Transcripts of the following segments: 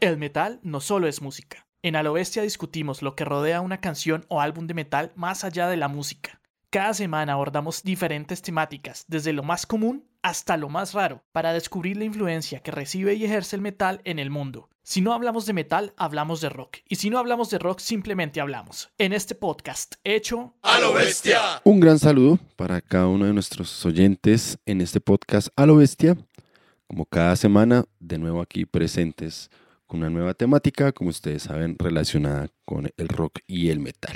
El metal no solo es música. En A lo Bestia discutimos lo que rodea una canción o álbum de metal más allá de la música. Cada semana abordamos diferentes temáticas, desde lo más común hasta lo más raro, para descubrir la influencia que recibe y ejerce el metal en el mundo. Si no hablamos de metal, hablamos de rock. Y si no hablamos de rock, simplemente hablamos. En este podcast hecho a lo bestia. Un gran saludo para cada uno de nuestros oyentes en este podcast a lo bestia. Como cada semana, de nuevo aquí presentes con una nueva temática, como ustedes saben, relacionada con el rock y el metal.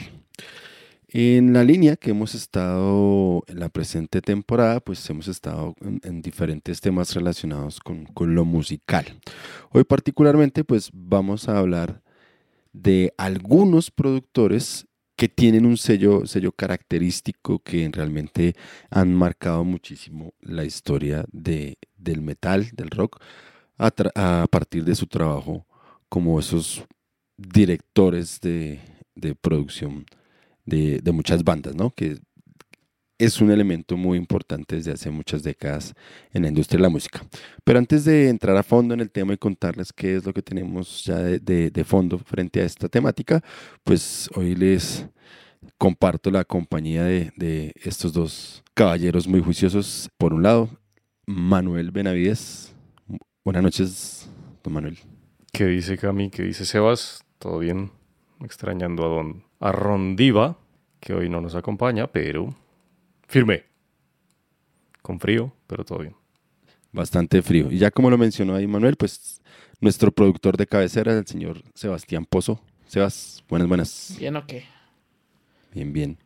En la línea que hemos estado en la presente temporada, pues hemos estado en, diferentes temas relacionados con, con, lo musical. Hoy particularmente, pues vamos a hablar de algunos productores que tienen un sello, sello característico que realmente han marcado muchísimo la historia de, del metal, del rock, a, partir de su trabajo como esos directores de, de producción de, muchas bandas, ¿no? Que es un elemento muy importante desde hace muchas décadas en la industria de la música. Pero antes de entrar a fondo en el tema y contarles qué es lo que tenemos ya de, fondo frente a esta temática, pues hoy les comparto la compañía de, estos dos caballeros muy juiciosos. Por un lado, Manuel Benavides. Buenas noches, don Manuel. ¿Qué dice Cami? ¿Qué dice Sebas? ¿Todo bien? Extrañando a don a Rondiva, que hoy no nos acompaña, pero firme. Con frío, pero todo bien. Bastante frío. Y ya como lo mencionó ahí Manuel, pues nuestro productor de cabecera, el señor Sebastián Pozo. Sebas, buenas, buenas. Bien o qué. Bien, bien.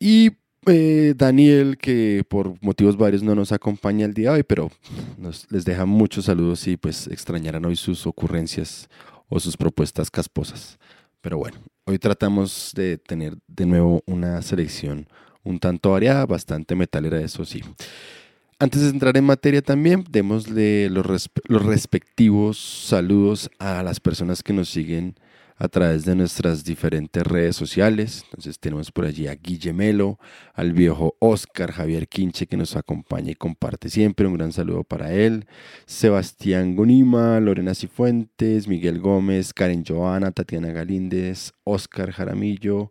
Y eh, Daniel, que por motivos varios no nos acompaña el día de hoy, pero nos, les deja muchos saludos y pues extrañarán hoy sus ocurrencias o sus propuestas casposas. Pero bueno, hoy tratamos de tener de nuevo una selección un tanto variada, bastante metalera, eso sí. Antes de entrar en materia también, démosle los, respectivos saludos a las personas que nos siguen a través de nuestras diferentes redes sociales. Entonces tenemos por allí a Guillemelo, al viejo Oscar, Javier Quinche que nos acompaña y comparte siempre. Un gran saludo para él. Sebastián Gonima, Lorena Cifuentes, Miguel Gómez, Karen Joana, Tatiana Galíndez, Oscar Jaramillo,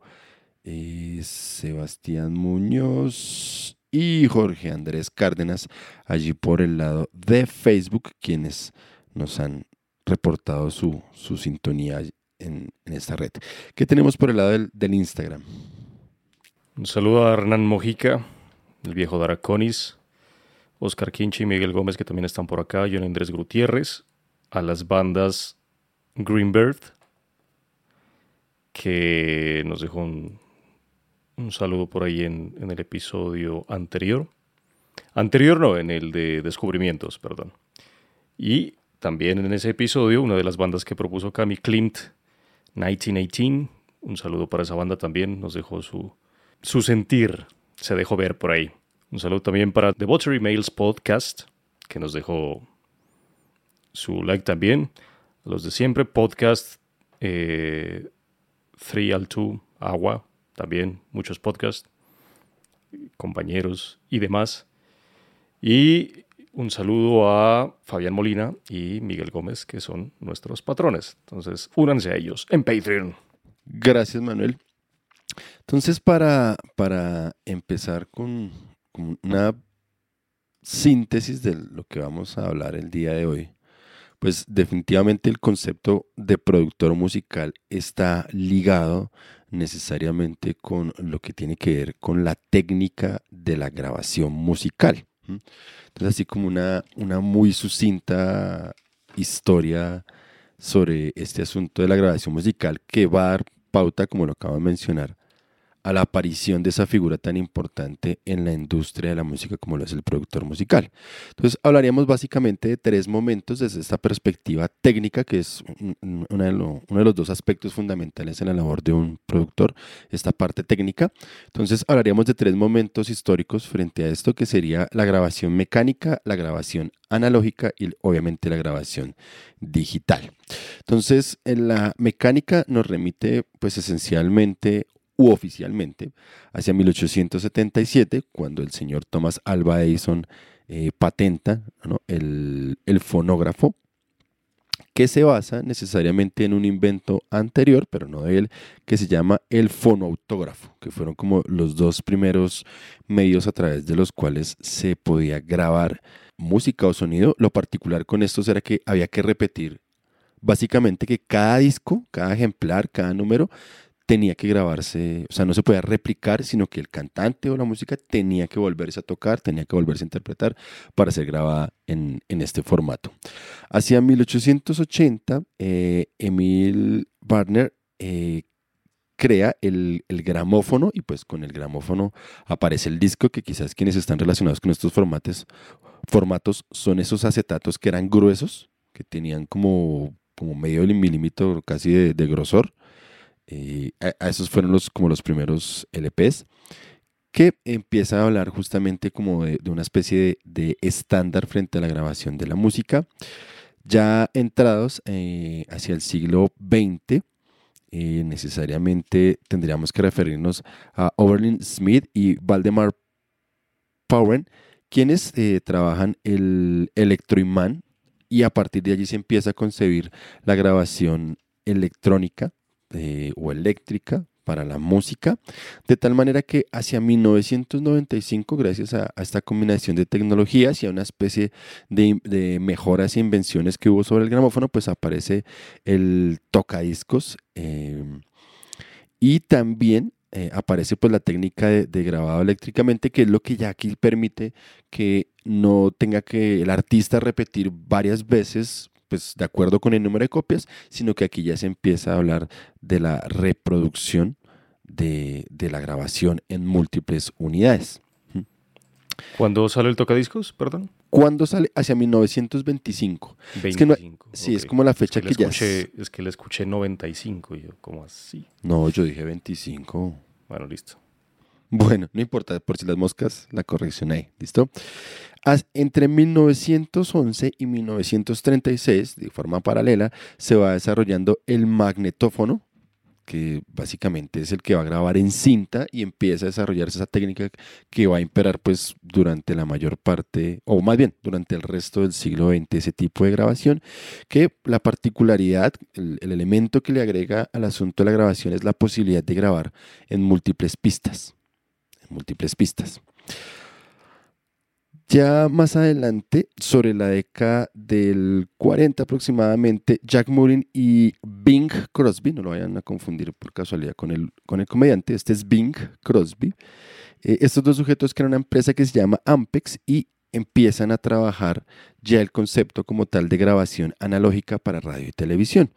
eh, Sebastián Muñoz y Jorge Andrés Cárdenas, allí por el lado de Facebook, quienes nos han reportado su, su sintonía en, esta red. ¿Qué tenemos por el lado del, Instagram? Un saludo a Hernán Mojica, el viejo Daraconis, Oscar Quinche y Miguel Gómez, que también están por acá, John Andrés Gutiérrez, a las bandas Greenbird, que nos dejó un, saludo por ahí en, el episodio anterior. Anterior no, en el de descubrimientos, perdón. Y también en ese episodio, una de las bandas que propuso Cami Klimt 1918. Un saludo para esa banda también. Nos dejó su, su sentir. Se dejó ver por ahí. Un saludo también para The Buttery Mails Podcast, que nos dejó su like también. Los de siempre, podcast eh, 3 al 2, Agua, también muchos podcasts, compañeros y demás. Y un saludo a Fabián Molina y Miguel Gómez, que son nuestros patrones. Entonces, únanse a ellos en Patreon. Gracias, Manuel. Entonces, para, para empezar con, una síntesis de lo que vamos a hablar el día de hoy, pues definitivamente el concepto de productor musical está ligado necesariamente con lo que tiene que ver con la técnica de la grabación musical. Entonces, así como una, una muy sucinta historia sobre este asunto de la grabación musical que va a dar pauta, como lo acabo de mencionar, a la aparición de esa figura tan importante en la industria de la música como lo es el productor musical. Entonces hablaríamos básicamente de tres momentos desde esta perspectiva técnica, que es uno de, los dos aspectos fundamentales en la labor de un productor, esta parte técnica. Entonces hablaríamos de tres momentos históricos frente a esto, que sería la grabación mecánica, la grabación analógica y obviamente la grabación digital. Entonces, en la mecánica nos remite pues esencialmente u oficialmente hacia 1877, cuando el señor Thomas Alva Edison eh, patenta el, fonógrafo, que se basa necesariamente en un invento anterior, pero no de él, que se llama el fonoautógrafo, que fueron como los dos primeros medios a través de los cuales se podía grabar música o sonido. Lo particular con estos era que había que repetir básicamente que cada disco, cada ejemplar, cada número tenía que grabarse, o sea, no se podía replicar, sino que el cantante o la música tenía que volverse a tocar, tenía que volverse a interpretar para ser grabada en, este formato. Hacia 1880, eh, Emil Barner eh, crea el, gramófono y pues con el gramófono aparece el disco que quizás quienes están relacionados con estos formatos, formatos son esos acetatos que eran gruesos, que tenían como, como medio milímetro casi de grosor eh, a, esos fueron los, como los primeros LPs, que empieza a hablar justamente como de, una especie de, estándar frente a la grabación de la música. Ya entrados eh, hacia el siglo XX, eh, necesariamente tendríamos que referirnos a Oberlin Smith y Valdemar Powen, quienes trabajan el electroimán y a partir de allí se empieza a concebir la grabación electrónica eh, o eléctrica para la música, de tal manera que hacia 1995, gracias a, esta combinación de tecnologías y a una especie de, mejoras e invenciones que hubo sobre el gramófono, pues aparece el tocadiscos eh, y también eh, aparece pues la técnica de, de, grabado eléctricamente, que es lo que ya aquí permite que no tenga que el artista repetir varias veces pues de acuerdo con el número de copias, sino que aquí ya se empieza a hablar de la reproducción de, la grabación en múltiples unidades. ¿Cuándo sale el tocadiscos, perdón? ¿Cuándo sale? Hacia 1925. 25, sí, es como la fecha que, ya... Es que le escuché 95 y yo, ¿cómo así? No, yo dije 25. Bueno, listo. Bueno, no importa, por si las moscas, la corrección ahí, ¿listo? Entre 1911 y 1936, de forma paralela, se va desarrollando el magnetófono, que básicamente es el que va a grabar en cinta y empieza a desarrollarse esa técnica que va a imperar pues durante la mayor parte, o más bien durante el resto del siglo XX, ese tipo de grabación, que la particularidad, el, el elemento que le agrega al asunto de la grabación es la posibilidad de grabar en múltiples pistas, en múltiples pistas. Ya más adelante, sobre la década del 40 aproximadamente, Jack Murin y Bing Crosby, no lo vayan a confundir por casualidad con el, con el comediante, este es Bing Crosby, eh, estos dos sujetos crean una empresa que se llama Ampex y empiezan a trabajar ya el concepto como tal de grabación analógica para radio y televisión.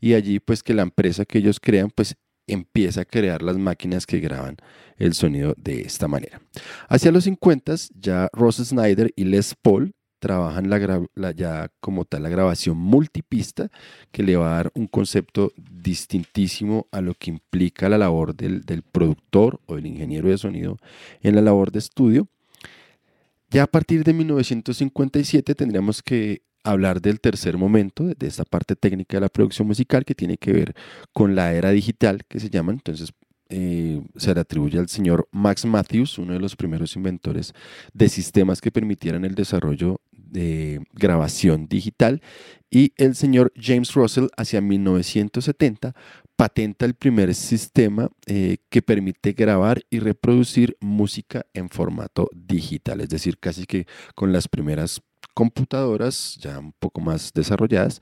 Y allí pues que la empresa que ellos crean pues empieza a crear las máquinas que graban el sonido de esta manera. Hacia los 50 ya Ross Snyder y Les Paul trabajan la, ya como tal la grabación multipista que le va a dar un concepto distintísimo a lo que implica la labor del, del productor o del ingeniero de sonido en la labor de estudio. Ya a partir de 1957 tendríamos que hablar del tercer momento, de esta parte técnica de la producción musical que tiene que ver con la era digital que se llama. Entonces, eh, se le atribuye al señor Max Matthews, uno de los primeros inventores de sistemas que permitieran el desarrollo de grabación digital, y el señor James Russell hacia 1970 patenta el primer sistema eh, que permite grabar y reproducir música en formato digital, es decir, casi que con las primeras computadoras ya un poco más desarrolladas.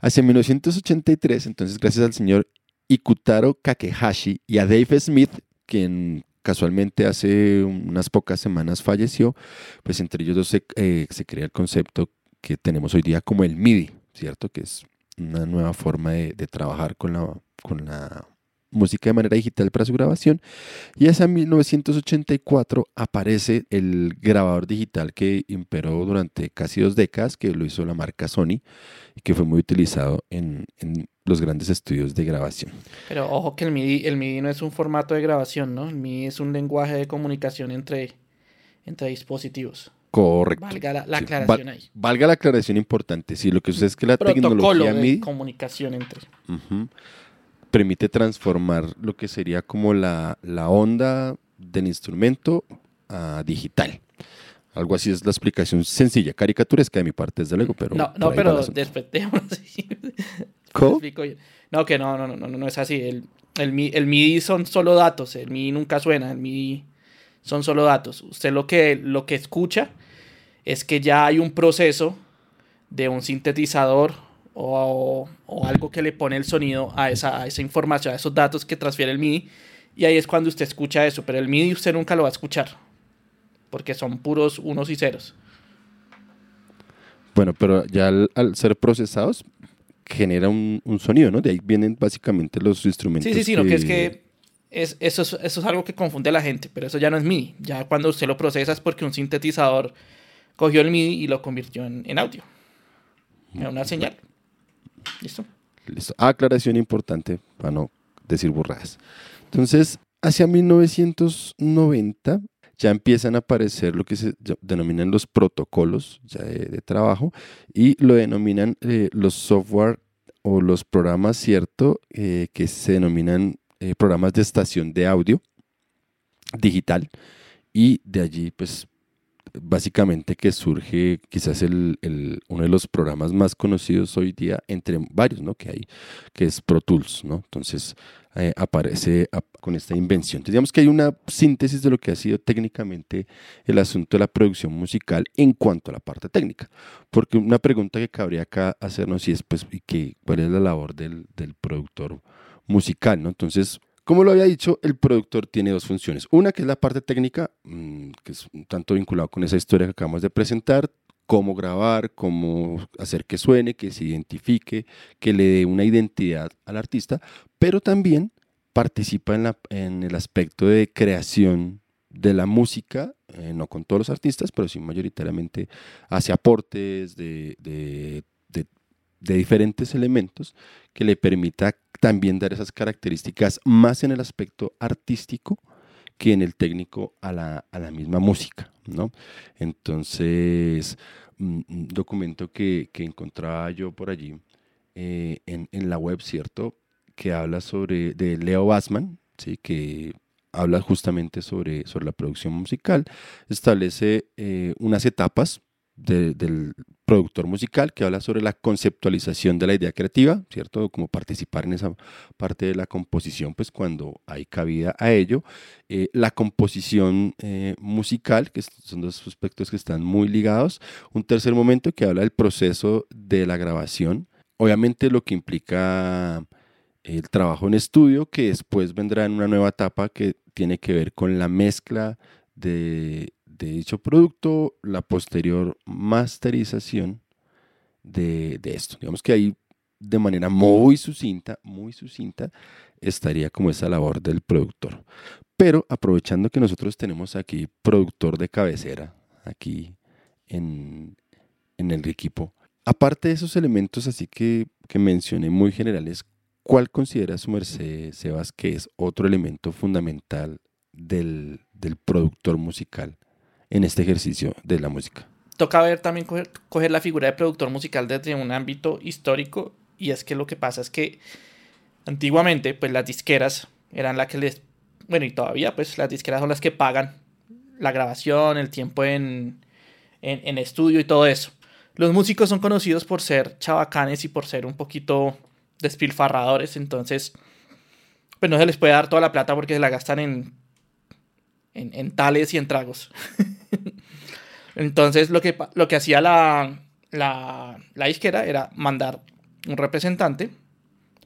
Hacia 1983, entonces gracias al señor Ikutaro Kakehashi y a Dave Smith, quien casualmente hace unas pocas semanas falleció, pues entre ellos dos se, eh, crea el concepto que tenemos hoy día como el MIDI, ¿cierto? Que es una nueva forma de, de trabajar con la, con la música de manera digital para su grabación. Y hacia 1984 aparece el grabador digital que imperó durante casi dos décadas, que lo hizo la marca Sony y que fue muy utilizado en, los grandes estudios de grabación. Pero ojo que el MIDI, el MIDI no es un formato de grabación, ¿no? El MIDI es un lenguaje de comunicación entre, entre dispositivos. Correcto. Valga la, aclaración ahí. Valga la aclaración importante. Sí, lo que sucede es que la tecnología de MIDI. comunicación entre permite transformar lo que sería como la, onda del instrumento a digital. Algo así es la explicación sencilla, caricaturesca de mi parte, desde luego, pero... No, no, pero despetemos. ¿Cómo? No, que no, no, no, no, no es así. El, el, el MIDI son solo datos, el MIDI nunca suena, el MIDI son solo datos. Usted lo que, lo que escucha es que ya hay un proceso de un sintetizador o, o, algo que le pone el sonido a esa, a esa información, a esos datos que transfiere el MIDI. Y ahí es cuando usted escucha eso, pero el MIDI usted nunca lo va a escuchar, porque son puros unos y ceros. Bueno, pero ya al, ser procesados genera un, un, sonido, ¿no? De ahí vienen básicamente los instrumentos. Sí, sí, sí, que... que es que es, eso, es, eso es algo que confunde a la gente, pero eso ya no es MIDI. Ya cuando usted lo procesa es porque un sintetizador cogió el MIDI y lo convirtió en, en audio, en una señal. ¿Listo? Listo. Aclaración importante para no decir burradas. Entonces, hacia 1990 ya empiezan a aparecer lo que se denominan los protocolos de, trabajo y lo denominan eh, los software o los programas, ¿cierto? Eh, que se denominan eh, programas de estación de audio digital y de allí pues básicamente que surge quizás el, uno de los programas más conocidos hoy día entre varios ¿no? que hay, que es Pro Tools. ¿no? Entonces eh, aparece con esta invención. Digamos que hay una síntesis de lo que ha sido técnicamente el asunto de la producción musical en cuanto a la parte técnica. Porque una pregunta que cabría acá hacernos es pues, ¿y ¿cuál es la labor del, del productor musical? ¿no? Entonces, como lo había dicho, el productor tiene dos funciones. Una que es la parte técnica, mm, que es un tanto vinculado con esa historia que acabamos de presentar, cómo grabar, cómo hacer que suene, que se identifique, que le dé una identidad al artista, pero también participa en, el aspecto de creación de la música, eh, no con todos los artistas, pero sí mayoritariamente hace aportes de, de diferentes elementos que le permita también dar esas características más en el aspecto artístico que en el técnico a la, misma música, ¿no? Entonces, un documento que, encontraba yo por allí eh, en, la web, ¿cierto? Que habla sobre, de Leo Bassman, ¿sí? Que habla justamente sobre, sobre la producción musical, establece eh, unas etapas del productor musical que habla sobre la conceptualización de la idea creativa, ¿cierto? Como participar en esa parte de la composición, pues cuando hay cabida a ello. Eh, la composición eh, musical, que son dos aspectos que están muy ligados. Un tercer momento que habla del proceso de la grabación. Obviamente lo que implica el trabajo en estudio, que después vendrá en una nueva etapa que tiene que ver con la mezcla de de dicho producto, la posterior masterización de, esto. Digamos que ahí de manera muy sucinta, muy sucinta, estaría como esa labor del productor. Pero aprovechando que nosotros tenemos aquí productor de cabecera, aquí en, el equipo, aparte de esos elementos así que, que mencioné muy generales, ¿cuál considera su merced, Sebas, que es otro elemento fundamental del, del productor musical? En este ejercicio de la música. Toca ver también coger, la figura de productor musical desde un ámbito histórico y es que lo que pasa es que antiguamente pues las disqueras eran las que les, bueno y todavía pues las disqueras son las que pagan la grabación, el tiempo en, en, estudio y todo eso. Los músicos son conocidos por ser chabacanes y por ser un poquito despilfarradores, entonces pues no se les puede dar toda la plata porque se la gastan en, en, tales y en tragos. Entonces lo que, lo que hacía la, la, disquera era mandar un representante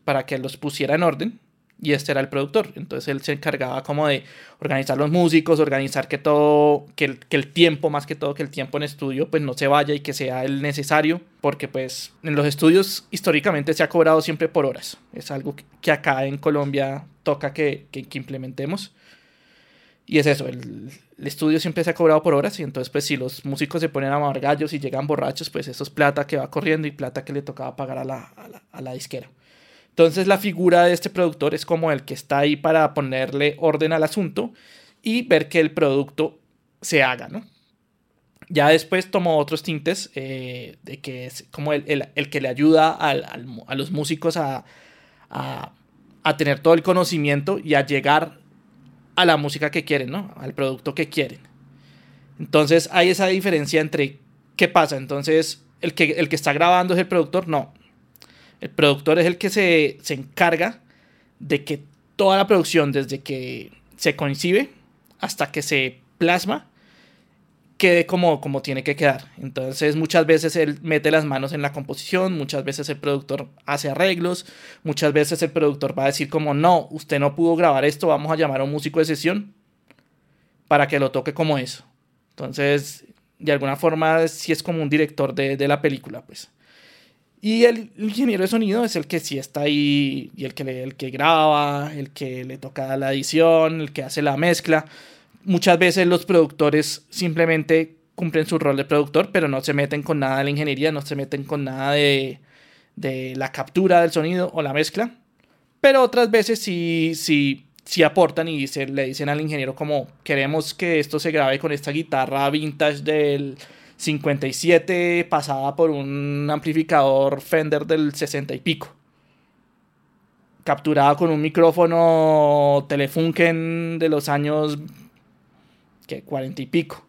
para que los pusiera en orden y este era el productor. Entonces él se encargaba como de organizar los músicos, organizar que todo, que el, que el, tiempo, más que todo, que el tiempo en estudio pues no se vaya y que sea el necesario, porque pues en los estudios históricamente se ha cobrado siempre por horas. Es algo que acá en Colombia toca que, que implementemos. Y es eso, el, estudio siempre se ha cobrado por horas y entonces pues si los músicos se ponen a mamar gallos y llegan borrachos, pues eso es plata que va corriendo y plata que le tocaba pagar a la, a la, disquera. Entonces la figura de este productor es como el que está ahí para ponerle orden al asunto y ver que el producto se haga, ¿no? Ya después tomó otros tintes eh, de que es como el, el, el que le ayuda al, al, a los músicos a, a, a, tener todo el conocimiento y a llegar a la música que quieren, ¿no? Al producto que quieren. Entonces hay esa diferencia entre qué pasa. Entonces, el que, el que está grabando es el productor, no. El productor es el que se, se encarga de que toda la producción, desde que se concibe hasta que se plasma, quede como, como tiene que quedar. Entonces muchas veces él mete las manos en la composición, muchas veces el productor hace arreglos, muchas veces el productor va a decir como no, usted no pudo grabar esto, vamos a llamar a un músico de sesión para que lo toque como eso. Entonces, de alguna forma, sí es como un director de, de la película, pues. Y el ingeniero de sonido es el que sí está ahí y el que, el que graba, el que le toca la edición, el que hace la mezcla. Muchas veces los productores simplemente cumplen su rol de productor, pero no se meten con nada de la ingeniería, no se meten con nada de, de la captura del sonido o la mezcla. Pero otras veces sí, sí, sí aportan y se, le dicen al ingeniero como queremos que esto se grabe con esta guitarra vintage del 57 pasada por un amplificador Fender del 60 y pico. Capturada con un micrófono Telefunken de los años que 40 y pico.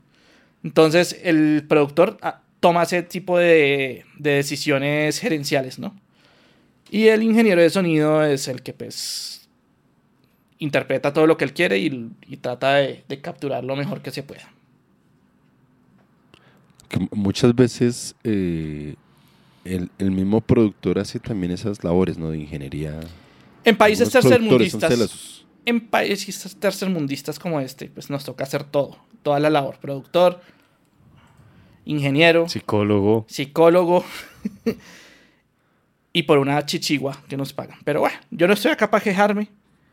Entonces el productor ah, toma ese tipo de, de, decisiones gerenciales, ¿no? Y el ingeniero de sonido es el que pues interpreta todo lo que él quiere y, y trata de, de capturar lo mejor que se pueda que muchas veces eh, el, el, mismo productor hace también esas labores ¿no? de ingeniería. En países tercermundistas. En países tercermundistas como este, pues nos toca hacer todo. Toda la labor. Productor, ingeniero. Psicólogo. Psicólogo. y por una chichigua que nos pagan. Pero bueno, yo no estoy acá para quejarme.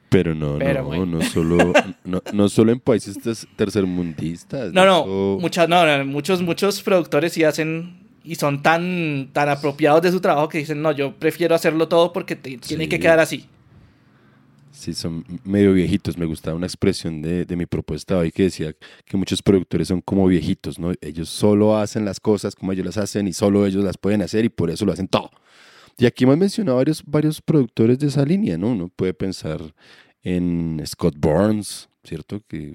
Pero no, no, bueno. no, solo, no, no, solo en países tercermundistas. No, no, muchas, no, muchos, muchos productores sí hacen y son tan, tan apropiados de su trabajo que dicen, no, yo prefiero hacerlo todo porque te, tiene sí. que quedar así. Sí, son medio viejitos. Me gustaba una expresión de, de mi propuesta hoy que decía que muchos productores son como viejitos, ¿no? Ellos solo hacen las cosas como ellos las hacen y solo ellos las pueden hacer y por eso lo hacen todo. Y aquí hemos mencionado varios, varios productores de esa línea, ¿no? Uno puede pensar en Scott Burns, ¿cierto? Que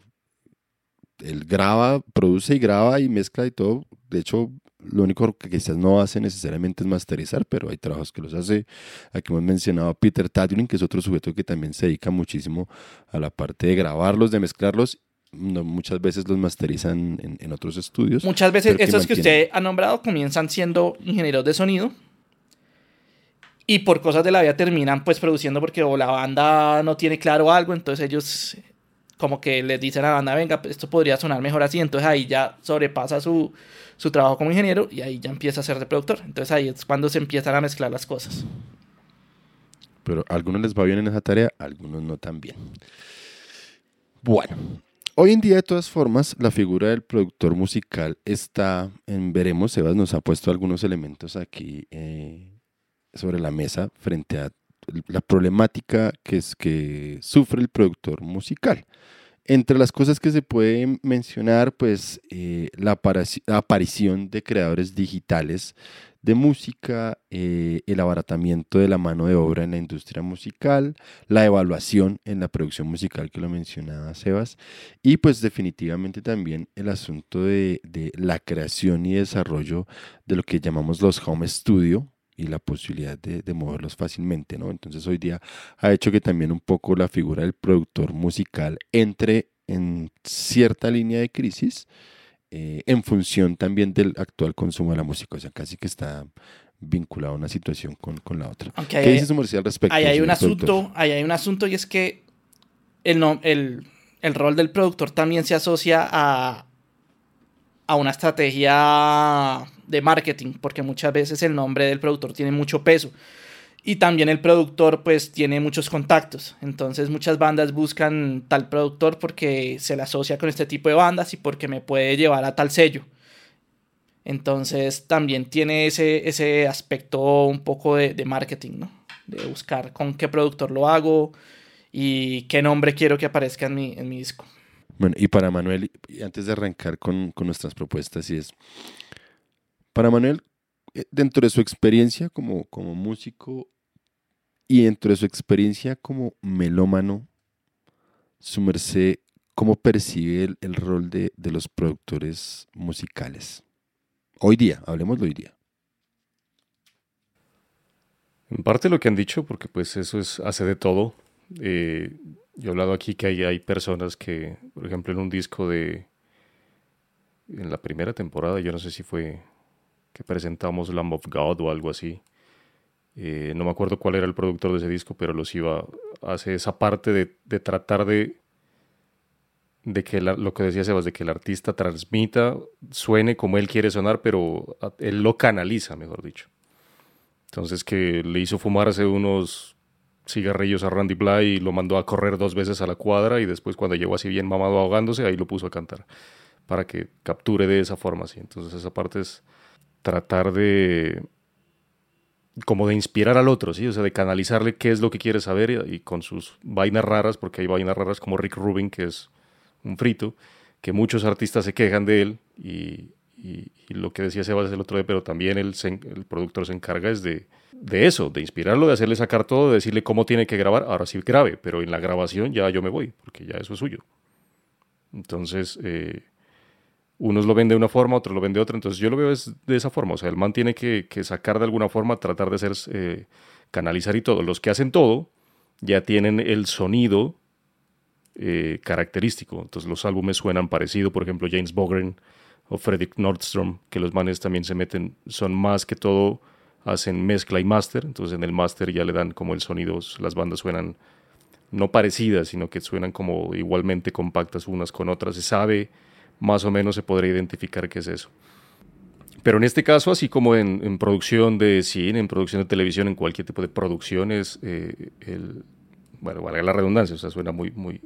él graba, produce y graba y mezcla y todo. De hecho, lo único que quizás no hace necesariamente es masterizar, pero hay trabajos que los hace. Aquí hemos mencionado a Peter Tadlin, que es otro sujeto que también se dedica muchísimo a la parte de grabarlos, de mezclarlos. No, muchas veces los masterizan en, en otros estudios. Muchas veces estos que, que usted ha nombrado comienzan siendo ingenieros de sonido y por cosas de la vida terminan pues produciendo porque o la banda no tiene claro algo, entonces ellos como que les dicen a la banda, venga, esto podría sonar mejor así, entonces ahí ya sobrepasa su, su trabajo como ingeniero y ahí ya empieza a ser de productor. Entonces ahí es cuando se empiezan a mezclar las cosas. Pero a algunos les va bien en esa tarea, a algunos no tan bien. Bueno, hoy en día de todas formas la figura del productor musical está en veremos, Sebas nos ha puesto algunos elementos aquí eh, sobre la mesa frente a la problemática que, es, que sufre el productor musical. Entre las cosas que se pueden mencionar, pues eh, la aparición de creadores digitales de música, eh, el abaratamiento de la mano de obra en la industria musical, la evaluación en la producción musical que lo mencionaba Sebas, y pues definitivamente también el asunto de, de la creación y desarrollo de lo que llamamos los home studio, y la posibilidad de, de, moverlos fácilmente, ¿no? Entonces hoy día ha hecho que también un poco la figura del productor musical entre en cierta línea de crisis eh, en función también del actual consumo de la música, o sea, casi que está vinculado a una situación con, con la otra. Okay, ¿Qué dice su al respecto? Ahí hay un asunto, ahí hay un asunto y es que el, no, el, el rol del productor también se asocia a, a una estrategia de marketing, porque muchas veces el nombre del productor tiene mucho peso. Y también el productor pues tiene muchos contactos. Entonces muchas bandas buscan tal productor porque se le asocia con este tipo de bandas y porque me puede llevar a tal sello. Entonces también tiene ese, ese aspecto un poco de, de marketing, ¿no? De buscar con qué productor lo hago y qué nombre quiero que aparezca en mi, en mi disco. Bueno, y para Manuel, antes de arrancar con, con nuestras propuestas, y es, para Manuel, eh, dentro de su experiencia como, como músico y dentro de su experiencia como melómano, su merced, cómo percibe el, rol de, de, los productores musicales? Hoy día, hablemos de hoy día. En parte lo que han dicho, porque pues eso es, hace de todo. Eh, yo he hablado aquí que hay, hay personas que, por ejemplo, en un disco de, en la primera temporada, yo no sé si fue que presentamos Lamb of God o algo así. Eh, no me acuerdo cuál era el productor de ese disco, pero los iba, hace esa parte de, de tratar de, de que lo que decía Sebas, de que el artista transmita, suene como él quiere sonar, pero él lo canaliza, mejor dicho. Entonces que le hizo fumarse unos cigarrillos a Randy Bly y lo mandó a correr dos veces a la cuadra y después cuando llegó así bien mamado ahogándose, ahí lo puso a cantar para que capture de esa forma. Así. Entonces esa parte es tratar de como de inspirar al otro, ¿sí? O sea, de canalizarle qué es lo que quiere saber y, con sus vainas raras, porque hay vainas raras como Rick Rubin, que es un frito, que muchos artistas se quejan de él y, y, lo que decía Sebas el otro día, pero también el, productor se encarga es de, eso, de inspirarlo, de hacerle sacar todo, de decirle cómo tiene que grabar. Ahora sí grabe, pero en la grabación ya yo me voy, porque ya eso es suyo. Entonces, eh, unos lo ven de una forma, otros lo ven de otra. Entonces, yo lo veo de esa forma. O sea, el man tiene que, sacar de alguna forma, tratar de hacer, eh, canalizar y todo. Los que hacen todo ya tienen el sonido eh, característico. Entonces, los álbumes suenan parecido. Por ejemplo, James Bogren o Fredrik Nordstrom, que los manes también se meten, son más que todo, hacen mezcla y máster, entonces en el máster ya le dan como el sonido, las bandas suenan no parecidas, sino que suenan como igualmente compactas unas con otras, se sabe, más o menos se podría identificar qué es eso. Pero en este caso, así como en, producción de cine, en producción de televisión, en cualquier tipo de producción, es eh, bueno, valga la redundancia, o sea, suena muy, muy,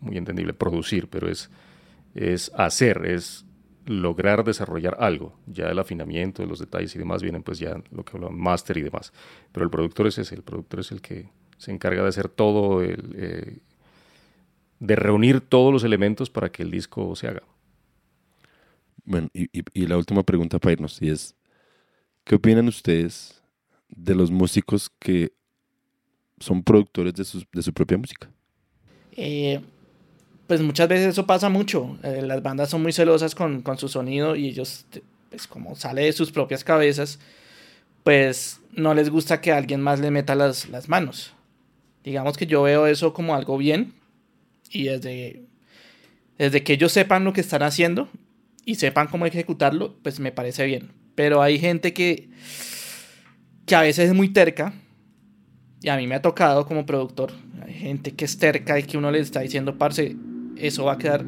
muy entendible producir, pero es, es hacer, es lograr desarrollar algo. Ya el afinamiento, los detalles y demás vienen pues ya lo que hablan máster y demás. Pero el productor es ese, el productor es el que se encarga de hacer todo, el, eh, de reunir todos los elementos para que el disco se haga. Bueno, y, y, la última pregunta para irnos, y es, ¿qué opinan ustedes de los músicos que son productores de su, de su propia música? Eh, pues muchas veces eso pasa mucho. Eh, las bandas son muy celosas con, con, su sonido y ellos, pues como sale de sus propias cabezas, pues no les gusta que alguien más le meta las, las manos. Digamos que yo veo eso como algo bien y desde, desde que ellos sepan lo que están haciendo y sepan cómo ejecutarlo, pues me parece bien. Pero hay gente que, que a veces es muy terca y a mí me ha tocado como productor. Hay gente que es terca y que uno le está diciendo, parce, eso va a quedar,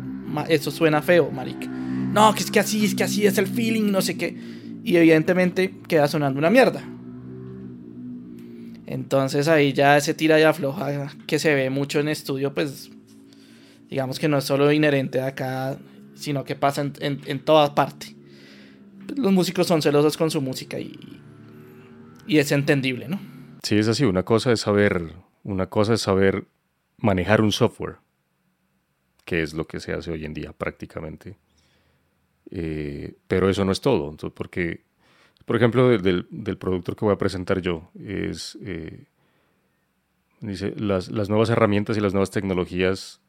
eso suena feo, marica. No, que es que así, es que así es el feeling, no sé qué. Y evidentemente queda sonando una mierda. Entonces ahí ya ese tira y afloja que se ve mucho en estudio, pues digamos que no es solo inherente de acá, sino que pasa en, en, en toda parte. Los músicos son celosos con su música y, y es entendible, ¿no? Sí, es así. Una cosa es saber, una cosa es saber manejar un software que es lo que se hace hoy en día prácticamente. Eh, pero eso no es todo, porque, por ejemplo, del, del, productor que voy a presentar yo, es, eh, dice, las, las, nuevas herramientas y las nuevas tecnologías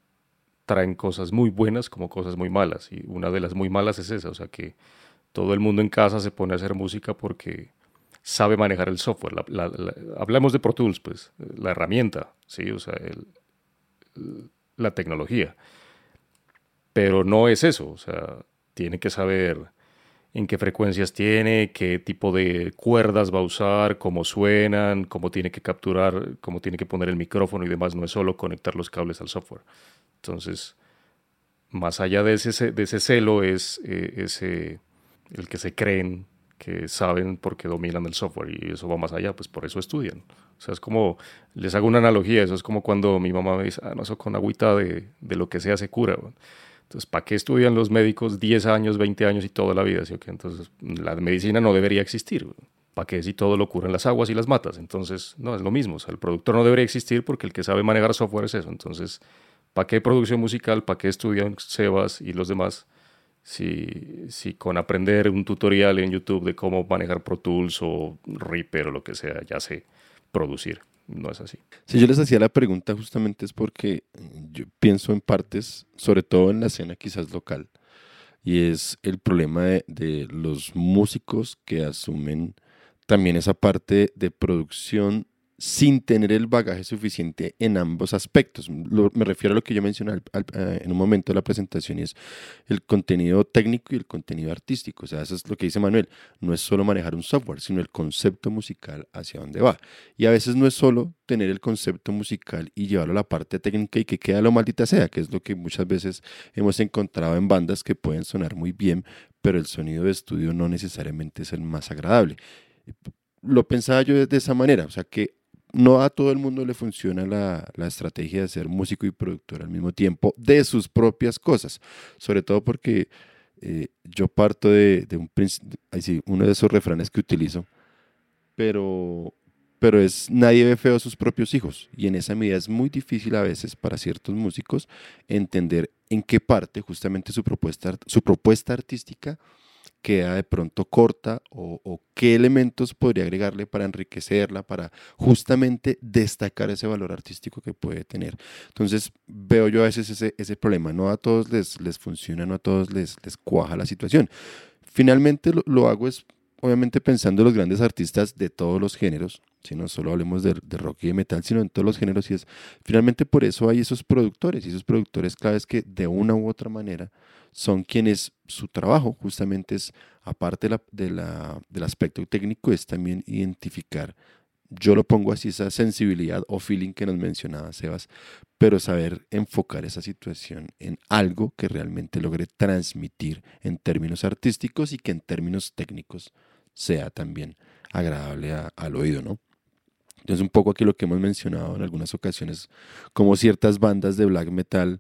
traen cosas muy buenas como cosas muy malas, y una de las muy malas es esa, o sea que todo el mundo en casa se pone a hacer música porque sabe manejar el software. hablamos de Pro Tools, pues, la herramienta, ¿sí? O sea, la tecnología pero no es eso, o sea, tiene que saber en qué frecuencias tiene, qué tipo de cuerdas va a usar, cómo suenan, cómo tiene que capturar, cómo tiene que poner el micrófono y demás, no es solo conectar los cables al software. Entonces, más allá de ese, de celo es eh, ese, el que se creen que saben porque dominan el software y eso va más allá, pues por eso estudian. O sea, es como, les hago una analogía, eso es como cuando mi mamá me dice, ah, no, eso con agüita de, de lo que sea se cura. Entonces, ¿para qué estudian los médicos 10 años, 20 años y toda la vida? ¿sí? Entonces, la medicina no debería existir. ¿Para qué si todo lo curan las aguas y las matas? Entonces, no, es lo mismo. O sea, el productor no debería existir porque el que sabe manejar software es eso. Entonces, ¿para qué producción musical? ¿Para qué estudian Sebas y los demás? Si, si con aprender un tutorial en YouTube de cómo manejar Pro Tools o Reaper o lo que sea, ya sé producir. No es así. Si yo les hacía la pregunta justamente es porque yo pienso en partes, sobre todo en la escena quizás local, y es el problema de, de los músicos que asumen también esa parte de producción sin tener el bagaje suficiente en ambos aspectos. me refiero a lo que yo mencioné eh, en un momento de la presentación y es el contenido técnico y el contenido artístico. O sea, eso es lo que dice Manuel. No es solo manejar un software, sino el concepto musical hacia dónde va. Y a veces no es solo tener el concepto musical y llevarlo a la parte técnica y que queda lo maldita sea, que es lo que muchas veces hemos encontrado en bandas que pueden sonar muy bien, pero el sonido de estudio no necesariamente es el más agradable. Lo pensaba yo de esa manera, o sea que no a todo el mundo le funciona la, estrategia de ser músico y productor al mismo tiempo de sus propias cosas, sobre todo porque eh, yo parto de, un uno de esos refranes que utilizo, pero, pero es nadie ve feo a sus propios hijos. Y en esa medida es muy difícil a veces para ciertos músicos entender en qué parte justamente su propuesta, su propuesta artística queda de pronto corta o, qué elementos podría agregarle para enriquecerla, para justamente destacar ese valor artístico que puede tener. Entonces veo yo a veces ese, ese problema, no a todos les, les funciona, no a todos les, les cuaja la situación. Finalmente lo, hago es obviamente pensando en los grandes artistas de todos los géneros, si no solo hablemos de, rock y de metal, sino en todos los géneros, y es finalmente por eso hay esos productores, y esos productores claves que de una u otra manera son quienes su trabajo justamente es, aparte de la, del aspecto técnico, es también identificar, yo lo pongo así, esa sensibilidad o feeling que nos mencionaba Sebas, pero saber enfocar esa situación en algo que realmente logre transmitir en términos artísticos y que en términos técnicos sea también agradable al oído, ¿no? Entonces, un poco aquí lo que hemos mencionado en algunas ocasiones, como ciertas bandas de black metal,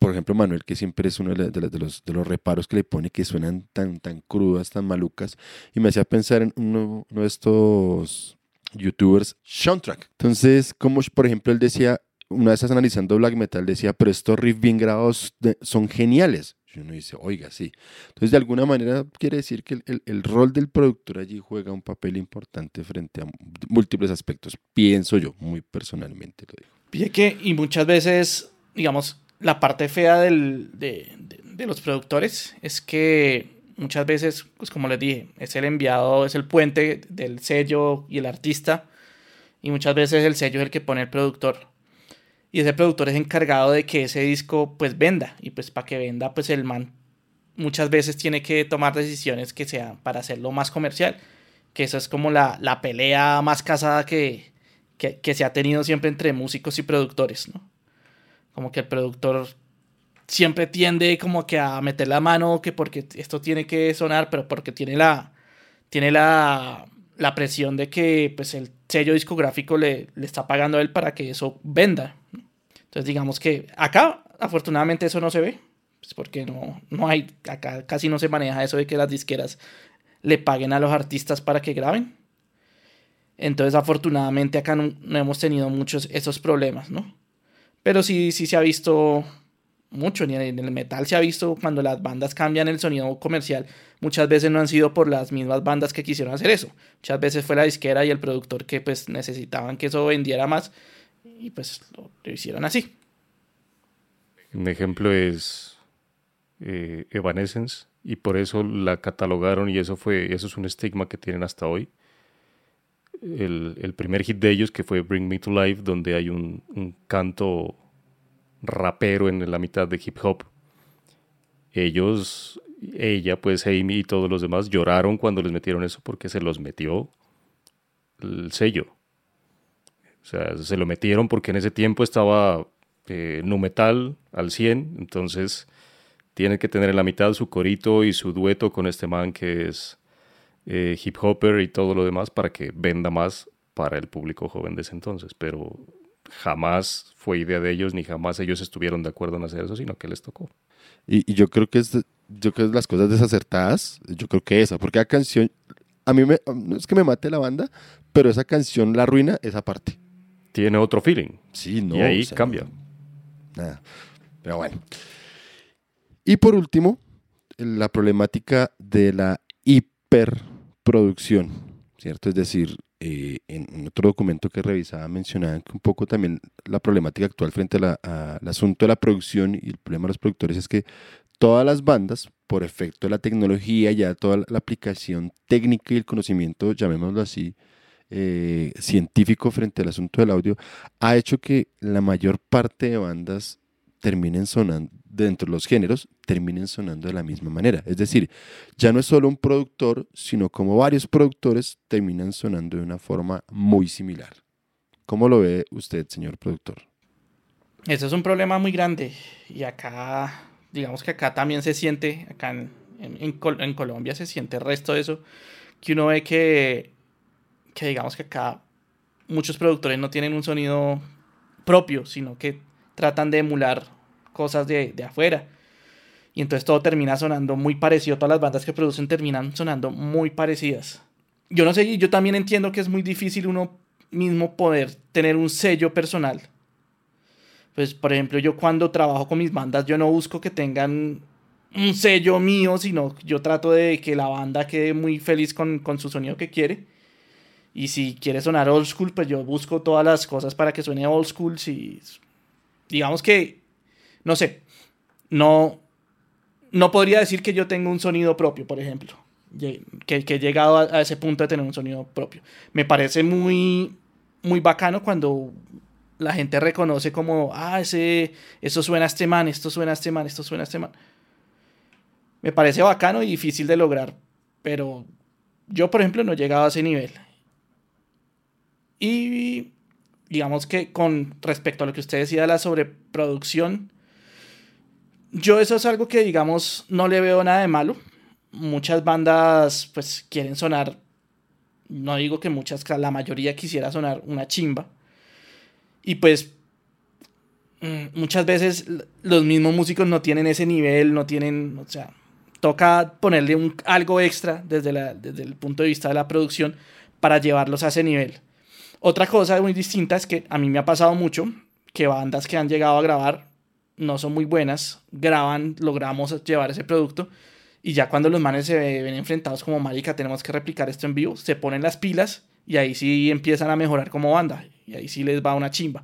por ejemplo, Manuel, que siempre es uno de, los, de los reparos que le pone que suenan tan, tan crudas, tan malucas, y me hacía pensar en uno, de estos youtubers, Soundtrack. Entonces, como por ejemplo él decía, una vez analizando black metal, decía, pero estos riffs bien grabados son geniales. Y uno dice, oiga, sí. Entonces, de alguna manera, quiere decir que el, rol del productor allí juega un papel importante frente a múltiples aspectos. Pienso yo, muy personalmente lo digo. Y, que, y muchas veces, digamos, la parte fea del, de, de, los productores es que muchas veces, pues como les dije, es el enviado, es el puente del sello y el artista. Y muchas veces el sello es el que pone el productor y ese productor es encargado de que ese disco pues venda y pues para que venda pues el man muchas veces tiene que tomar decisiones que sean para hacerlo más comercial que eso es como la, la pelea más casada que, que, que, se ha tenido siempre entre músicos y productores ¿no? como que el productor siempre tiende como que a meter la mano que porque esto tiene que sonar pero porque tiene la tiene la, la presión de que pues el sello discográfico le, le está pagando a él para que eso venda entonces digamos que acá afortunadamente eso no se ve, pues porque no, no hay, acá casi no se maneja eso de que las disqueras le paguen a los artistas para que graben. Entonces afortunadamente acá no, hemos tenido muchos esos problemas, ¿no? Pero sí, sí se ha visto mucho, en el metal se ha visto cuando las bandas cambian el sonido comercial, muchas veces no han sido por las mismas bandas que quisieron hacer eso, muchas veces fue la disquera y el productor que pues necesitaban que eso vendiera más y pues lo, hicieron así. Un ejemplo es eh, Evanescence y por eso la catalogaron y eso fue eso es un estigma que tienen hasta hoy. El, primer hit de ellos que fue Bring Me to Life donde hay un, un canto rapero en la mitad de hip hop. Ellos, ella, pues Amy y todos los demás lloraron cuando les metieron eso porque se los metió el sello. O sea, se lo metieron porque en ese tiempo estaba eh, nu metal al 100, entonces tiene que tener en la mitad su corito y su dueto con este man que es eh, hip hopper y todo lo demás para que venda más para el público joven de ese entonces, pero jamás fue idea de ellos ni jamás ellos estuvieron de acuerdo en hacer eso, sino que les tocó. Y, yo creo que es yo creo que las cosas desacertadas, yo creo que esa, porque la canción a mí me, no es que me mate la banda, pero esa canción la arruina esa parte tiene otro feeling. Sí, no. Y ahí cambia. Nada. Pero bueno. Y por último, la problemática de la hiperproducción. ¿Cierto? Es decir, eh, en otro documento que revisaba mencionaban que un poco también la problemática actual frente al asunto de la producción y el problema de los productores es que todas las bandas, por efecto de la tecnología, ya toda la aplicación técnica y el conocimiento, llamémoslo así, eh, científico frente al asunto del audio, ha hecho que la mayor parte de bandas terminen sonando, dentro de los géneros, terminen sonando de la misma manera. Es decir, ya no es solo un productor, sino como varios productores terminan sonando de una forma muy similar. ¿Cómo lo ve usted, señor productor? Eso es un problema muy grande y acá, digamos que acá también se siente, acá en, Colombia se siente el resto de eso, que uno ve que, que digamos que acá muchos productores no tienen un sonido propio, sino que tratan de emular cosas de, de afuera. Y entonces todo termina sonando muy parecido. Todas las bandas que producen terminan sonando muy parecidas. Yo no sé, yo también entiendo que es muy difícil uno mismo poder tener un sello personal. Pues, por ejemplo, yo cuando trabajo con mis bandas, yo no busco que tengan un sello mío, sino yo trato de que la banda quede muy feliz con, con su sonido que quiere. Y si quiere sonar old school, pues yo busco todas las cosas para que suene old school. Si digamos que, no sé, no, no podría decir que yo tengo un sonido propio, por ejemplo, que, que he llegado a, ese punto de tener un sonido propio. Me parece muy, muy bacano cuando la gente reconoce como, ah, ese, eso suena a este man, esto suena a este man, esto suena a este man. Me parece bacano y difícil de lograr, pero yo, por ejemplo, no he llegado a ese nivel. Y digamos que con respecto a lo que usted decía de la sobreproducción, yo eso es algo que digamos no le veo nada de malo. Muchas bandas pues quieren sonar, no digo que muchas, la mayoría quisiera sonar una chimba. Y pues mm, muchas veces los mismos músicos no tienen ese nivel, no tienen, o sea, toca ponerle un, algo extra desde, desde el punto de vista de la producción para llevarlos a ese nivel. Otra cosa muy distinta es que a mí me ha pasado mucho que bandas que han llegado a grabar no son muy buenas, graban, logramos llevar ese producto y ya cuando los manes se ven enfrentados como marica, tenemos que replicar esto en vivo, se ponen las pilas y ahí sí empiezan a mejorar como banda y ahí sí les va una chimba.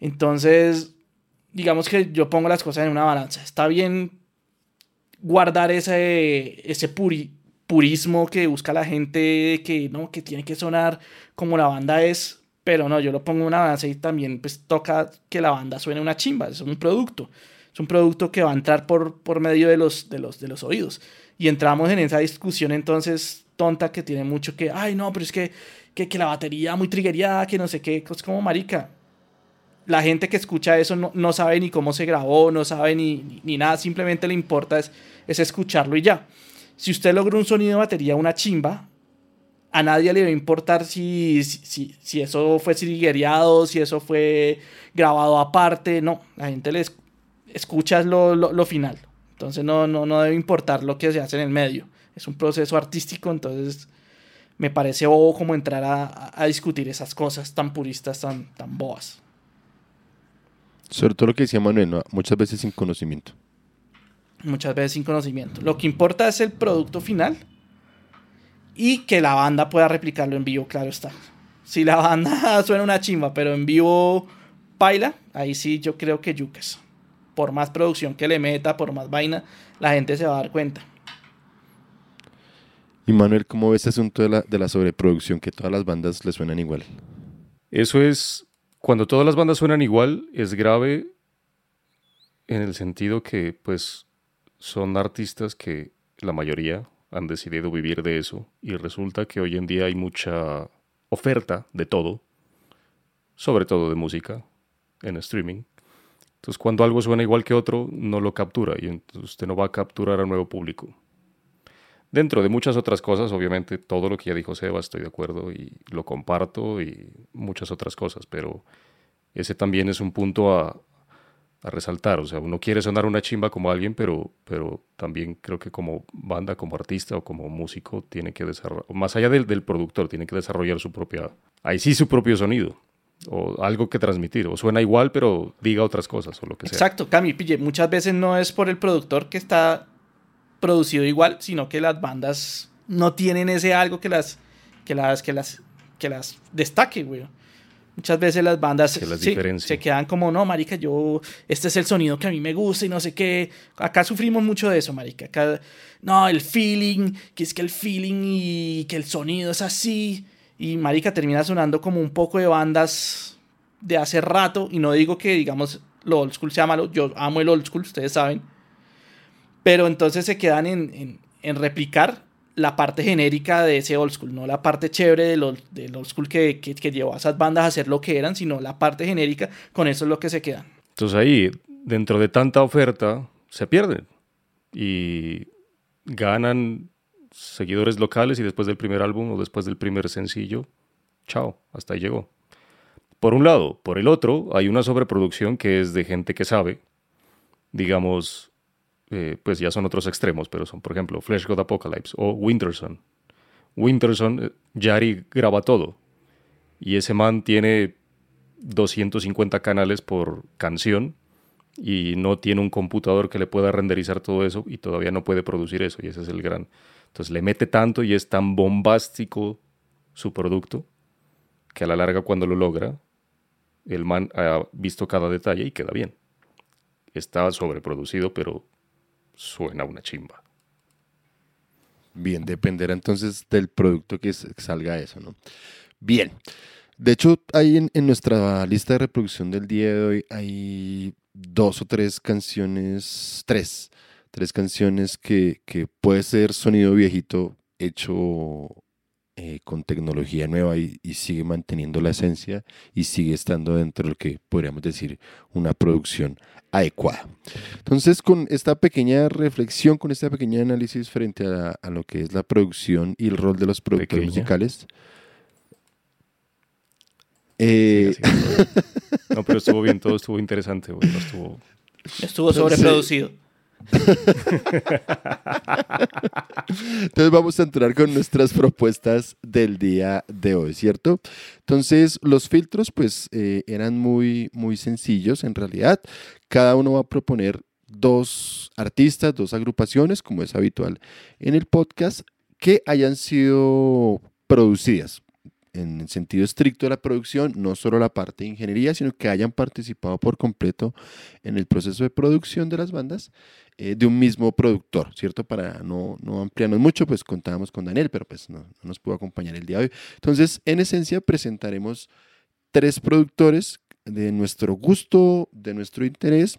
Entonces, digamos que yo pongo las cosas en una balanza. Está bien guardar ese, ese puri, purismo que busca la gente que no, que tiene que sonar como la banda es, pero no, yo lo pongo una base y también pues toca que la banda suene una chimba, es un producto, es un producto que va a entrar por, por medio de los, de, los, de los oídos. Y entramos en esa discusión entonces tonta que tiene mucho que, ay no, pero es que, que, la batería muy triggerada, que no sé qué, es como marica. La gente que escucha eso no, no sabe ni cómo se grabó, no sabe ni, ni, ni nada, simplemente le importa es, es escucharlo y ya. Si usted logra un sonido de batería, una chimba, a nadie le va a importar si, si, si eso fue sigueriado, si eso fue grabado aparte. No, la gente le escucha lo, lo, final. Entonces no, no, no debe importar lo que se hace en el medio. Es un proceso artístico, entonces me parece bobo como entrar a, a, discutir esas cosas tan puristas, tan, tan boas. Sobre todo lo que decía Manuel, muchas veces sin conocimiento muchas veces sin conocimiento. Lo que importa es el producto final y que la banda pueda replicarlo en vivo, claro está. Si la banda suena una chimba, pero en vivo baila, ahí sí yo creo que yucas. Por más producción que le meta, por más vaina, la gente se va a dar cuenta. Y Manuel, ¿cómo ves este asunto de la, de la sobreproducción, que todas las bandas le suenan igual? Eso es, cuando todas las bandas suenan igual, es grave en el sentido que, pues, son artistas que la mayoría han decidido vivir de eso y resulta que hoy en día hay mucha oferta de todo, sobre todo de música en streaming. Entonces cuando algo suena igual que otro, no lo captura y entonces usted no va a capturar a nuevo público. Dentro de muchas otras cosas, obviamente todo lo que ya dijo Seba estoy de acuerdo y lo comparto y muchas otras cosas, pero ese también es un punto a, a resaltar. O sea, uno quiere sonar una chimba como alguien, pero, pero también creo que como banda, como artista o como músico, tiene que desarrollar, más allá del, del productor, tiene que desarrollar su propia, ahí sí su propio sonido. O algo que transmitir, o suena igual, pero diga otras cosas, o lo que sea. Exacto, Cami, pille, muchas veces no es por el productor que está producido igual, sino que las bandas no tienen ese algo que las, que las, que las, que las destaque, güey. Muchas veces las bandas se quedan como, no, marica, yo, este es el sonido que a mí me gusta y no sé qué. Acá sufrimos mucho de eso, marica. Acá, no, el feeling, que es que el feeling y que el sonido es así. Y marica termina sonando como un poco de bandas de hace rato. Y no digo que, digamos, lo old school sea malo. Yo amo el old school, ustedes saben. Pero entonces se quedan en, en, en replicar la parte genérica de ese old school, no la parte chévere del old, old school que, que, llevó a esas bandas a ser lo que eran, sino la parte genérica, con eso es lo que se quedan. Entonces ahí, dentro de tanta oferta, se pierden y ganan seguidores locales y después del primer álbum o después del primer sencillo, chao, hasta ahí llegó. Por un lado, por el otro, hay una sobreproducción que es de gente que sabe, digamos, eh, pues ya son otros extremos, pero son, por ejemplo, Flash God Apocalypse o Winterson. Winterson, eh, Yari graba todo. Y ese man tiene 250 canales por canción y no tiene un computador que le pueda renderizar todo eso y todavía no puede producir eso. Y ese es el gran. Entonces le mete tanto y es tan bombástico su producto que a la larga cuando lo logra, el man ha visto cada detalle y queda bien. Está sobreproducido, pero suena una chimba. Bien, dependerá entonces del producto que salga eso, ¿no? Bien. De hecho, hay en, nuestra lista de reproducción del día de hoy hay dos o tres canciones, tres, tres canciones que, que puede ser sonido viejito hecho eh, con tecnología nueva y, sigue manteniendo la esencia y sigue estando dentro de lo que podríamos decir una producción adecuada. Entonces, con esta pequeña reflexión, con este pequeño análisis frente a, lo que es la producción y el rol de los productores musicales. Eh, no, pero estuvo bien, todo estuvo interesante. estuvo, estuvo sobreproducido. Entonces vamos a entrar con nuestras propuestas del día de hoy, ¿cierto? Entonces los filtros pues eh, eran muy, muy sencillos en realidad. Cada uno va a proponer dos artistas, dos agrupaciones, como es habitual en el podcast, que hayan sido producidas en el sentido estricto de la producción, no solo la parte de ingeniería, sino que hayan participado por completo en el proceso de producción de las bandas eh, de un mismo productor, ¿cierto? Para no, no ampliarnos mucho, pues contábamos con Daniel, pero pues no, no nos pudo acompañar el día de hoy. Entonces, en esencia, presentaremos tres productores de nuestro gusto, de nuestro interés,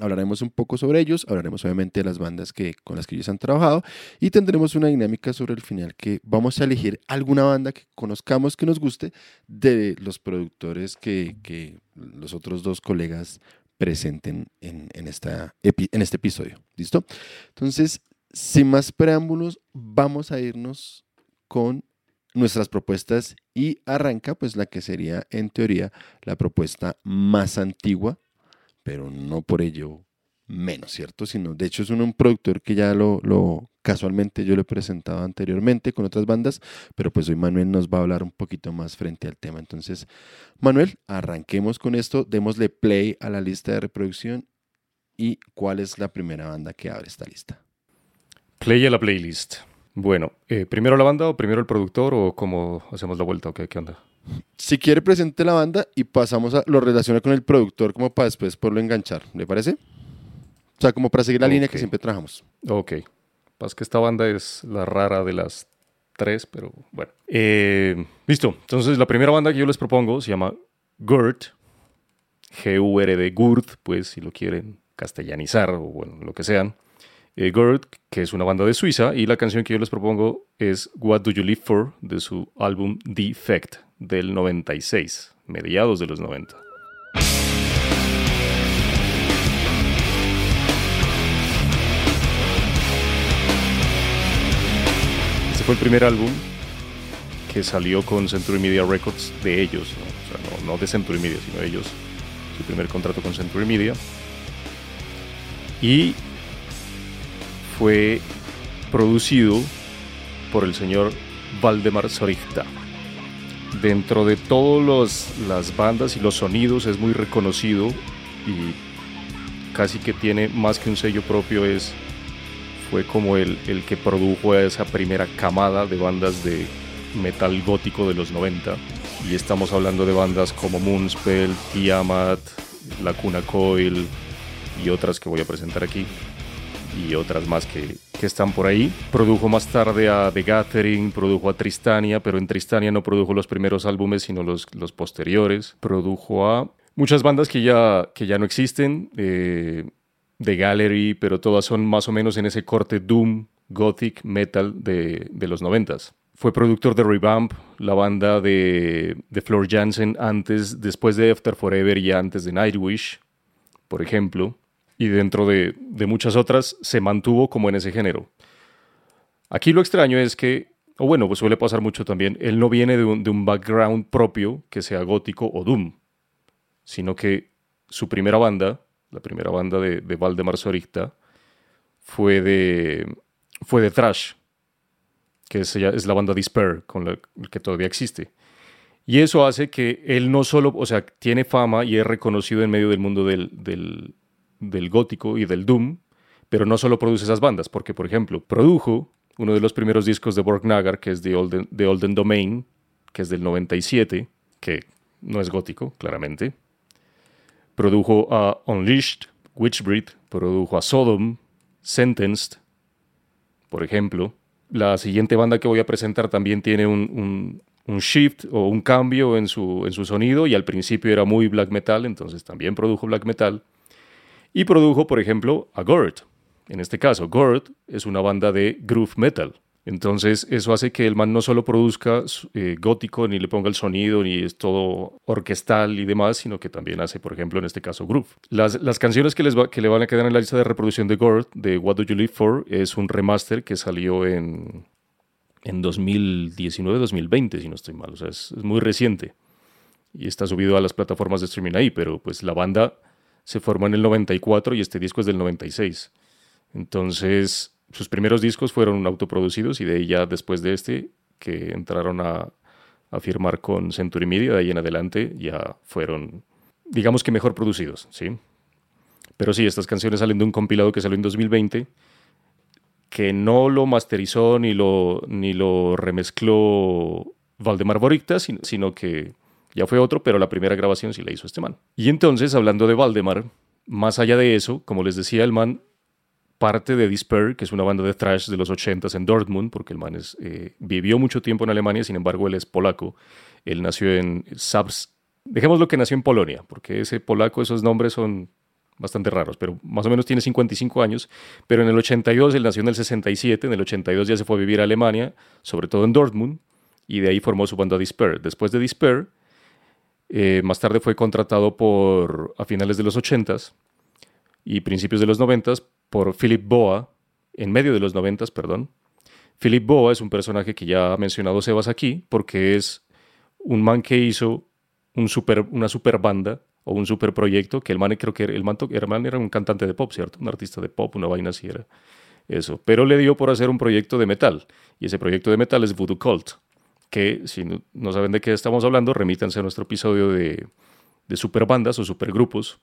Hablaremos un poco sobre ellos, hablaremos obviamente de las bandas que, con las que ellos han trabajado y tendremos una dinámica sobre el final que vamos a elegir alguna banda que conozcamos que nos guste de los productores que, que los otros dos colegas presenten en, en, esta en este episodio. ¿Listo? Entonces, sin más preámbulos, vamos a irnos con nuestras propuestas y arranca pues la que sería en teoría la propuesta más antigua pero no por ello menos, ¿cierto? Sino, de hecho, es un, productor que ya lo, lo, casualmente yo lo he presentado anteriormente con otras bandas, pero pues hoy Manuel nos va a hablar un poquito más frente al tema. Entonces, Manuel, arranquemos con esto, démosle play a la lista de reproducción y cuál es la primera banda que abre esta lista. Play a la playlist. Bueno, eh, ¿primero la banda o primero el productor o cómo hacemos la vuelta qué, qué onda? Si quiere, presente la banda y pasamos a lo relaciona con el productor como para después poderlo enganchar. ¿Le parece? O sea, como para seguir la línea que siempre trabajamos. Ok. Pasa que esta banda es la rara de las tres, pero bueno. Eh, listo. Entonces, la primera banda que yo les propongo se llama GURD. G-U-R-D, GURD, pues si lo quieren castellanizar o bueno, lo que sean. Eh, GURD, que es una banda de Suiza, y la canción que yo les propongo es What Do You Live For, de su álbum Defect del 96, mediados de los 90. Este fue el primer álbum que salió con Century Media Records de ellos, ¿no? O sea, no, de Century Media, sino de ellos, su primer contrato con Century Media. Y fue producido por el señor Valdemar Sorichta dentro de todas las bandas y los sonidos es muy reconocido y casi que tiene más que un sello propio, es, fue como el, el que produjo esa primera camada de bandas de metal gótico de los 90. Y estamos hablando de bandas como Moonspell, Tiamat, Lacuna Coil y otras que voy a presentar aquí. Y otras más que, están por ahí. Produjo más tarde a The Gathering, produjo a Tristania, pero en Tristania no produjo los primeros álbumes, sino los, posteriores. Produjo a muchas bandas que ya, que ya no existen. Eh, The Gallery, pero todas son más o menos en ese corte Doom, Gothic, Metal de, de los noventas. Fue productor de Revamp, la banda de, de Floor Jansen antes, después de After Forever y antes de Nightwish, por ejemplo. Y dentro de, de muchas otras se mantuvo como en ese género. Aquí lo extraño es que, o bueno, pues suele pasar mucho también, él no viene de un, de un background propio que sea gótico o doom, sino que su primera banda, la primera banda de, de Valdemar Soricta, fue de, fue de thrash, que es, es la banda Despair, con la que todavía existe. Y eso hace que él no solo, o sea, tiene fama y es reconocido en medio del mundo del, del, del gótico y del doom, pero no solo produce esas bandas, porque, por ejemplo, produjo uno de los primeros discos de Borgnagar, que es The Olden, Olden Domain, que es del 97, que no es gótico, claramente. Produjo a Unleashed, Witchbreed, produjo a Sodom, Sentenced, por ejemplo. La siguiente banda que voy a presentar también tiene un, un, un shift o un cambio en su, en su sonido y al principio era muy black metal, entonces también produjo black metal. Y produjo, por ejemplo, a Gord. En este caso, Gord es una banda de groove metal. Entonces, eso hace que el man no solo produzca eh, gótico, ni le ponga el sonido, ni es todo orquestal y demás, sino que también hace, por ejemplo, en este caso, groove. Las, las canciones que, les que le van a quedar en la lista de reproducción de Gord, de What Do You Live For, es un remaster que salió en, en 2019-2020, si no estoy mal. O sea, es, es muy reciente. Y está subido a las plataformas de streaming ahí, pero pues la banda se formó en el 94 y este disco es del 96. Entonces, sus primeros discos fueron autoproducidos y de ahí ya después de este, que entraron a, firmar con Century Media, de ahí en adelante ya fueron, digamos que mejor producidos, ¿sí? Pero sí, estas canciones salen de un compilado que salió en 2020, que no lo masterizó ni lo, ni lo remezcló Valdemar Boricta, sino que ya fue otro, pero la primera grabación sí la hizo este man. Y entonces, hablando de Valdemar, más allá de eso, como les decía, el man parte de Despair, que es una banda de thrash de los 80s en Dortmund, porque el man eh, vivió mucho tiempo en Alemania, sin embargo él es polaco. Él nació en Sabs. Dejémoslo que nació en Polonia, porque ese polaco, esos nombres son bastante raros, pero más o menos tiene 55 años. Pero en el 82, él nació en el 67, en el 82 ya se fue a vivir a Alemania, sobre todo en Dortmund, y de ahí formó su banda Despair. Después de Despair, eh, más tarde fue contratado por, a finales de los 80s y principios de los 90s por Philip Boa, en medio de los 90s, perdón. Philip Boa es un personaje que ya ha mencionado Sebas aquí, porque es un man que hizo un super, una super banda o un super proyecto, que el man creo que el man, era un cantante de pop, ¿cierto? Un artista de pop, una vaina así era eso. Pero le dio por hacer un proyecto de metal, y ese proyecto de metal es Voodoo Cult, que si no, saben de qué estamos hablando, remítanse a nuestro episodio de, superbandas o supergrupos,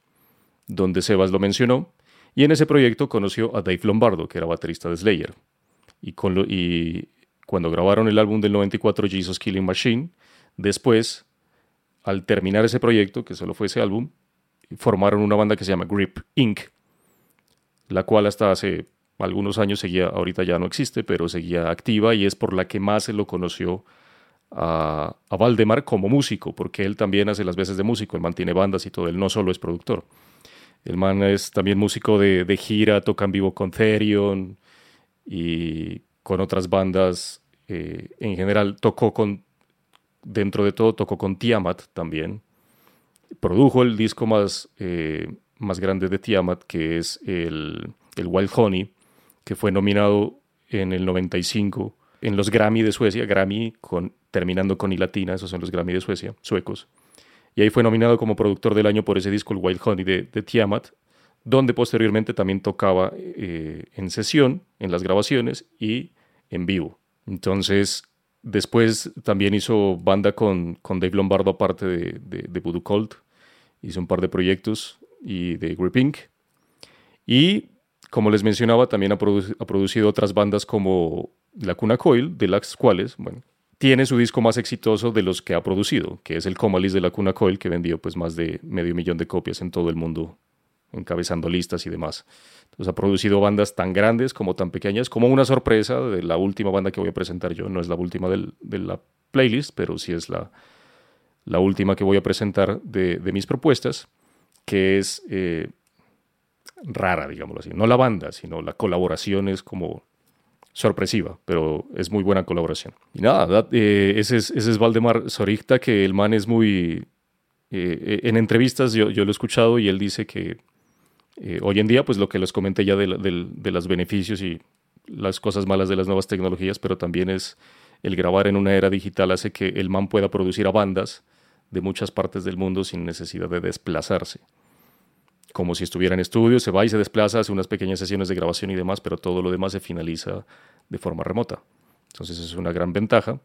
donde Sebas lo mencionó, y en ese proyecto conoció a Dave Lombardo, que era baterista de Slayer. Y, y cuando grabaron el álbum del 94, Jesus Killing Machine, después, al terminar ese proyecto, que solo fue ese álbum, formaron una banda que se llama Grip Inc., la cual hasta hace algunos años seguía, ahorita ya no existe, pero seguía activa y es por la que más se lo conoció a, Valdemar como músico, porque él también hace las veces de músico, él mantiene bandas y todo, él no solo es productor. El man es también músico de, de gira, toca en vivo con Therion y con otras bandas. Eh, en general tocó con, dentro de todo, tocó con Tiamat también. Produjo el disco más, eh, más grande de Tiamat, que es el, el Wild Honey, que fue nominado en el 95 en los Grammy de Suecia, Grammy con, terminando con I latina, esos son los Grammy de Suecia, suecos. Y ahí fue nominado como productor del año por ese disco, el Wild Honey de, de Tiamat, donde posteriormente también tocaba eh, en sesión, en las grabaciones y en vivo. Entonces, después también hizo banda con, con Dave Lombardo aparte de, de, de Voodoo Cult. Hizo un par de proyectos y de Grip Inc. Y, como les mencionaba, también ha, produ ha producido otras bandas como La Cuna Coil, de las cuales, bueno, tiene su disco más exitoso de los que ha producido, que es el Comalis de la Cuna Coil, que vendió pues más de medio millón de copias en todo el mundo, encabezando listas y demás. Entonces ha producido bandas tan grandes como tan pequeñas, como una sorpresa de la última banda que voy a presentar yo. No es la última de la playlist, pero sí es la, la última que voy a presentar de, mis propuestas, que es eh, rara, digámoslo así. No la banda, sino la colaboración es como sorpresiva, pero es muy buena colaboración. Y nada, eh, ese, es, ese es Valdemar Soricta, que el man es muy... Eh, en entrevistas yo, yo, lo he escuchado y él dice que hoy en día, pues lo que les comenté ya de, de los beneficios y las cosas malas de las nuevas tecnologías, pero también es el grabar en una era digital hace que el man pueda producir a bandas de muchas partes del mundo sin necesidad de desplazarse. Como si estuviera en estudio, se va y se desplaza, hace unas pequeñas sesiones de grabación y demás, pero todo lo demás se finaliza de forma remota. Entonces es una gran ventaja.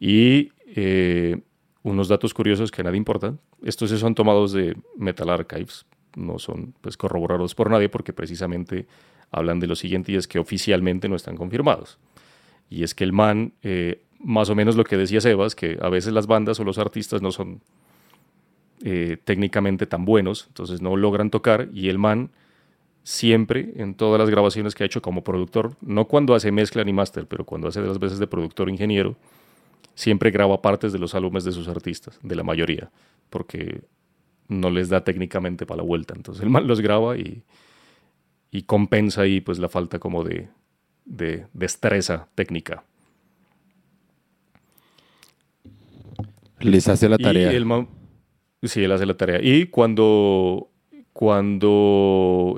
Y eh, unos datos curiosos que nadie importan. Estos son tomados de Metal Archives, no son pues, corroborados por nadie porque precisamente hablan de lo siguiente y es que oficialmente no están confirmados. Y es que el man eh, más o menos lo que decía Sebas, que a veces las bandas o los artistas no son eh, técnicamente tan buenos, entonces no logran tocar y el man siempre en todas las grabaciones que ha hecho como productor, no cuando hace mezcla ni máster, pero cuando hace de las veces de productor ingeniero, siempre graba partes de los álbumes de sus artistas, de la mayoría, porque no les da técnicamente para la vuelta. Entonces el man los graba y, y compensa ahí pues la falta como de, de destreza técnica. Les hace la tarea. Sí, él hace la tarea. Y cuando, cuando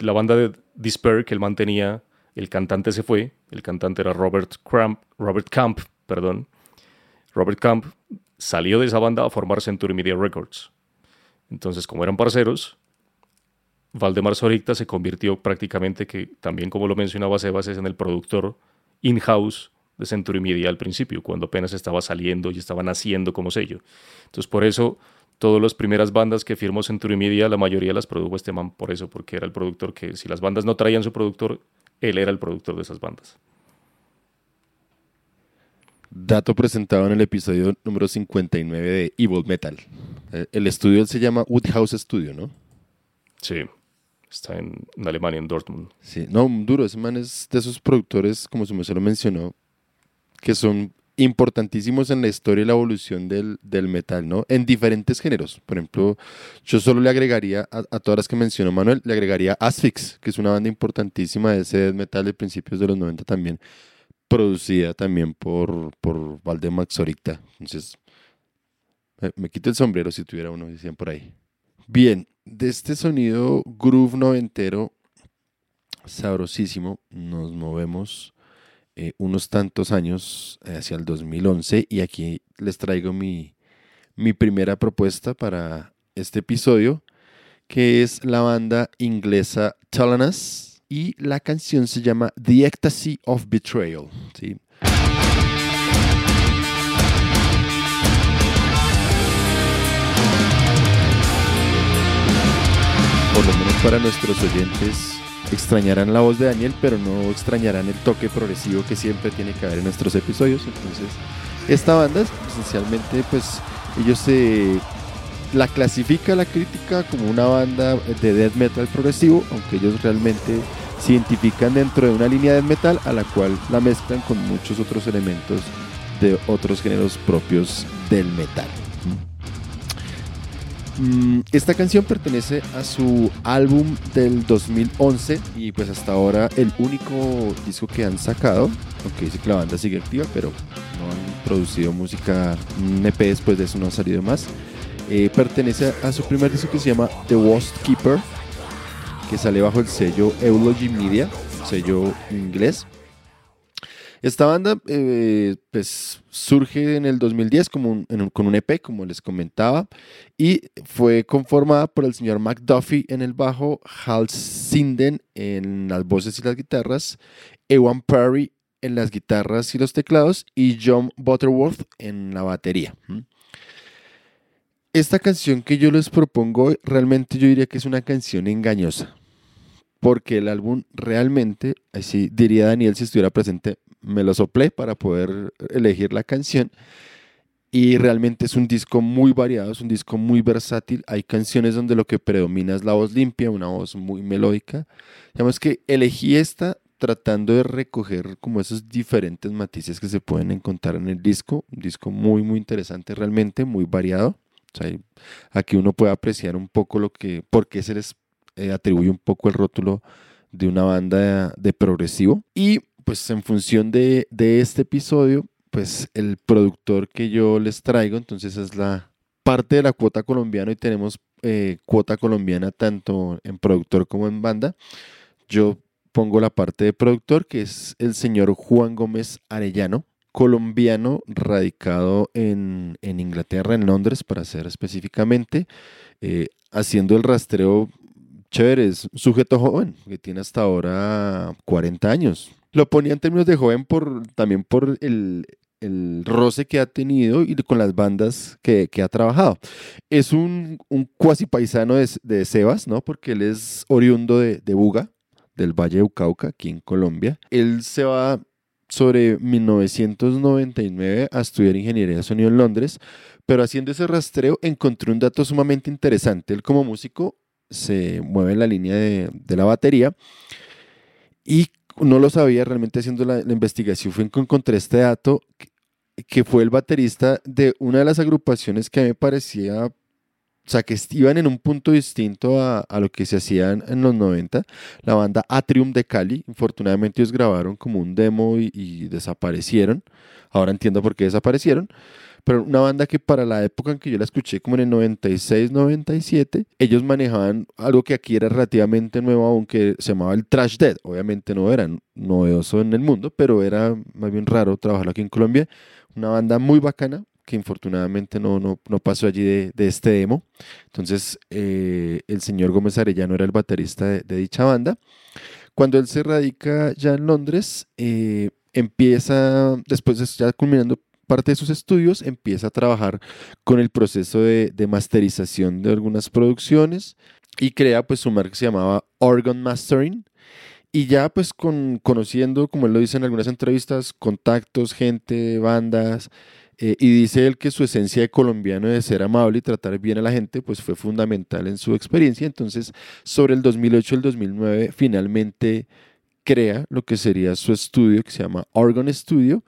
la banda de Despair que él mantenía, el cantante se fue, el cantante era Robert, Robert Camp, perdón. Robert Camp salió de esa banda a formar Century Media Records. Entonces, como eran parceros, Valdemar Soricta se convirtió prácticamente, que también como lo mencionaba Sebas, es en el productor in-house de Century Media al principio, cuando apenas estaba saliendo y estaba naciendo como sello. Entonces, por eso, todas las primeras bandas que firmó Century Media, la mayoría las produjo este man por eso, porque era el productor que, si las bandas no traían su productor, él era el productor de esas bandas. Dato presentado en el episodio número 59 de Evil Metal. Eh, el estudio se llama Woodhouse Studio, ¿no? Sí, está en, Alemania, en Dortmund. Sí, no, duro, ese man es de esos productores, como se lo mencionó, que son importantísimos en la historia y la evolución del, metal, ¿no? En diferentes géneros. Por ejemplo, yo solo le agregaría a, todas las que mencionó Manuel, le agregaría Asphyx, que es una banda importantísima de ese metal de principios de los 90 también, producida también por, por Valdemar Xoricta. Entonces, me, quito el sombrero si tuviera uno, decían por ahí. Bien, de este sonido groove noventero, sabrosísimo, nos movemos eh, unos tantos años eh, hacia el 2011 y aquí les traigo mi, mi primera propuesta para este episodio que es la banda inglesa Talanas y la canción se llama The Ecstasy of Betrayal. ¿sí? Por lo menos para nuestros oyentes extrañarán la voz de Daniel, pero no extrañarán el toque progresivo que siempre tiene que haber en nuestros episodios. Entonces, esta banda, esencialmente, pues ellos se la clasifica la crítica como una banda de death metal progresivo, aunque ellos realmente se identifican dentro de una línea de metal a la cual la mezclan con muchos otros elementos de otros géneros propios del metal. Mm, esta canción pertenece a su álbum del 2011 y pues hasta ahora el único disco que han sacado, aunque dice que la banda sigue activa, pero no han producido música, un EP después de eso no ha salido más. Eh, pertenece a su primer disco que se llama The Worst Keeper, que sale bajo el sello Eulogy Media, sello inglés. Esta banda eh, pues, surge en el 2010 como con un EP, como les comentaba, y fue conformada por el señor McDuffie en el bajo, Hal Sinden en las voces y las guitarras, Ewan Perry en las guitarras y los teclados, y John Butterworth en la batería. Esta canción que yo les propongo, realmente yo diría que es una canción engañosa porque el álbum realmente, así diría Daniel si estuviera presente, me lo soplé para poder elegir la canción. Y realmente es un disco muy variado, es un disco muy versátil. Hay canciones donde lo que predomina es la voz limpia, una voz muy melódica. Digamos que elegí esta tratando de recoger como esos diferentes matices que se pueden encontrar en el disco. Un disco muy, muy interesante realmente, muy variado. aquí uno puede apreciar un poco lo que, por qué se les eh, atribuye un poco el rótulo de una banda de, progresivo. Y pues en función de, de este episodio, pues el productor que yo les traigo, entonces es la parte de la cuota colombiana y tenemos eh, cuota colombiana tanto en productor como en banda. Yo pongo la parte de productor, que es el señor Juan Gómez Arellano, colombiano radicado en, Inglaterra, en Londres, para ser específicamente, eh, haciendo el rastreo chévere, es un sujeto joven, que tiene hasta ahora 40 años. Lo ponía en términos de joven por, también por el, roce que ha tenido y con las bandas que, ha trabajado. Es un, un cuasi paisano de, Sebas, ¿no? Porque él es oriundo de, de Buga, del Valle de Ucauca, aquí en Colombia. Él se va sobre 1999 a estudiar ingeniería de sonido en Londres, pero haciendo ese rastreo encontré un dato sumamente interesante. Él como músico se mueve en la línea de, la batería y no lo sabía realmente haciendo la, investigación, fue que encontré este dato que, fue el baterista de una de las agrupaciones que a mí me parecía o sea, que iban en un punto distinto a, lo que se hacían en los 90. La banda Atrium de Cali, infortunadamente ellos grabaron como un demo y, desaparecieron. Ahora entiendo por qué desaparecieron. Pero una banda que para la época en que yo la escuché, como en el 96, 97, ellos manejaban algo que aquí era relativamente nuevo, aunque se llamaba el Trash Dead. Obviamente no era novedoso en el mundo, pero era más bien raro trabajarlo aquí en Colombia. Una banda muy bacana, que infortunadamente no, no, no pasó allí de, de, este demo. Entonces, eh, el señor Gómez Arellano era el baterista de, dicha banda. Cuando él se radica ya en Londres, eh, empieza, después de ya culminando parte de sus estudios, empieza a trabajar con el proceso de, masterización de algunas producciones y crea pues su marca que se llamaba Organ Mastering. Y ya pues con, conociendo, como él lo dice en algunas entrevistas, contactos, gente, bandas, eh, y dice él que su esencia de colombiano de ser amable y tratar bien a la gente, pues fue fundamental en su experiencia. Entonces, sobre el 2008 y el 2009, finalmente crea lo que sería su estudio, que se llama Organ Studio,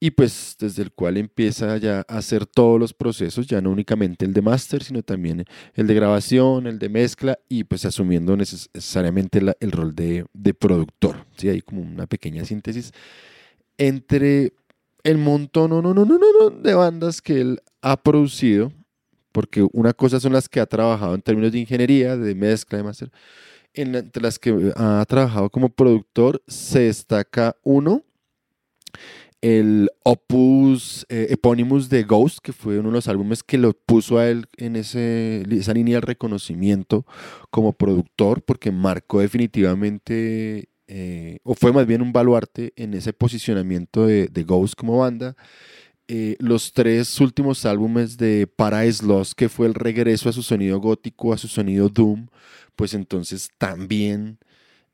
y pues desde el cual empieza ya a hacer todos los procesos, ya no únicamente el de máster, sino también el de grabación, el de mezcla, y pues asumiendo necesariamente el rol de, de productor. ¿sí? Hay como una pequeña síntesis entre el montón no, no, no, no, no, de bandas que él ha producido, porque una cosa son las que ha trabajado en términos de ingeniería, de mezcla, de máster, entre las que ha trabajado como productor se destaca uno, el opus eh, de Ghost, que fue uno de los álbumes que lo puso a él en esa línea de reconocimiento como productor, porque marcó definitivamente eh, o fue más bien un baluarte en ese posicionamiento de, Ghost como banda. Eh, los tres últimos álbumes de Paradise Lost, que fue el regreso a su sonido gótico, a su sonido doom, pues entonces también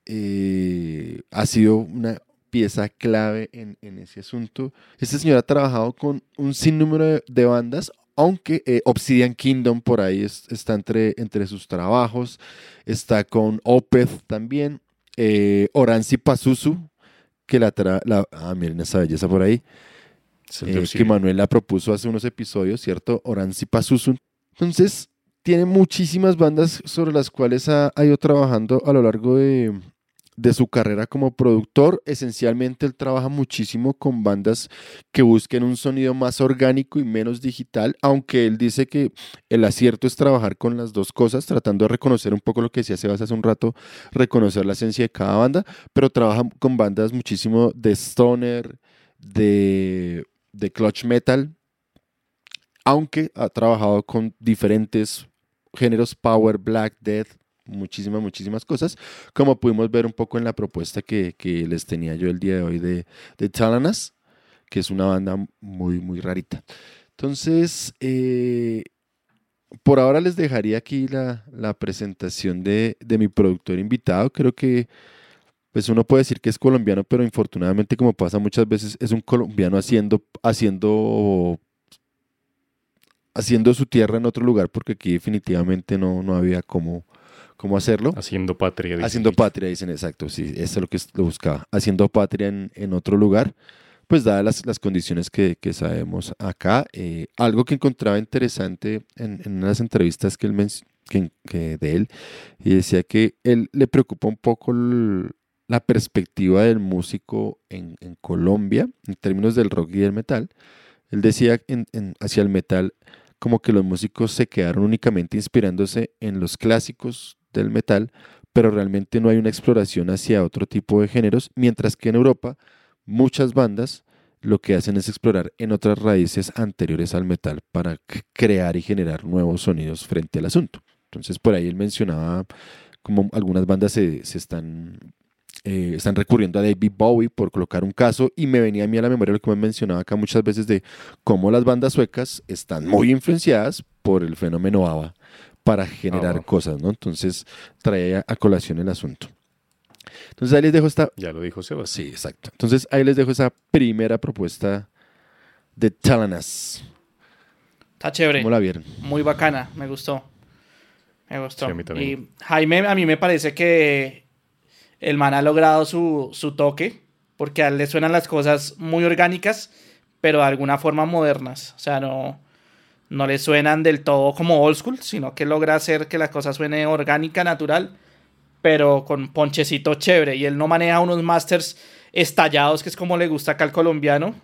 eh, ha sido una pieza clave en, ese asunto. Este señor ha trabajado con un sinnúmero de, bandas, aunque Obsidian Kingdom por ahí está entre, entre sus trabajos, está con Opeth también, eh, Oranzi Pazuzu, que la, la ah, miren esa belleza por ahí, eh, que Manuel la propuso hace unos episodios, ¿cierto? Oranzi Pazuzu. Entonces, tiene muchísimas bandas sobre las cuales ha ido trabajando a lo largo de, de su carrera como productor. Esencialmente él trabaja muchísimo con bandas que busquen un sonido más orgánico y menos digital, aunque él dice que el acierto es trabajar con las dos cosas, tratando de reconocer un poco lo que decía Sebas hace un rato, reconocer la esencia de cada banda, pero trabaja con bandas muchísimo de stoner, de, de clutch metal, aunque ha trabajado con diferentes géneros power, black, death, muchísimas, muchísimas cosas, como pudimos ver un poco en la propuesta que, les tenía yo el día de hoy de, de Talanas, que es una banda muy, muy rarita. Entonces, eh, por ahora les dejaría aquí la, presentación de, mi productor invitado. Creo que pues uno puede decir que es colombiano, pero infortunadamente, como pasa muchas veces, es un colombiano haciendo, haciendo, haciendo su tierra en otro lugar, porque aquí definitivamente no, no había cómo, cómo hacerlo. Haciendo patria. dicen Haciendo ellos. patria, dicen exacto, sí, eso es lo que lo buscaba. Haciendo patria en, en otro lugar, pues dadas las, las condiciones que, que sabemos acá. eh, algo que encontraba interesante en, en unas entrevistas que él que, que de él, y decía que él le preocupa un poco el- la perspectiva del músico en, en Colombia, en términos del rock y del metal. Él decía en- en- hacia el metal como que los músicos se quedaron únicamente inspirándose en los clásicos del metal, pero realmente no hay una exploración hacia otro tipo de géneros, mientras que en Europa muchas bandas lo que hacen es explorar en otras raíces anteriores al metal para crear y generar nuevos sonidos frente al asunto. Entonces por ahí él mencionaba como algunas bandas se, se están, eh, están recurriendo a David Bowie por colocar un caso y me venía a mí a la memoria lo que me mencionaba acá muchas veces de cómo las bandas suecas están muy influenciadas por el fenómeno ABBA para generar cosas, ¿no? Entonces traía a colación el asunto. Entonces ahí les dejo esta... Ya lo dijo Sebas. Sí, exacto. Entonces ahí les dejo esa primera propuesta de Talanas. Está chévere. ¿Cómo la vieron? Muy bacana, me gustó. Me gustó. Sí, a mí también. Y Jaime, a mí me parece que el man ha logrado su, su toque, porque a él le suenan las cosas muy orgánicas, pero de alguna forma modernas. O sea, no, no le suenan del todo como old school, sino que logra hacer que la cosa suene orgánica, natural, pero con ponchecito chévere. Y él no maneja unos masters estallados, que es como le gusta acá al colombiano,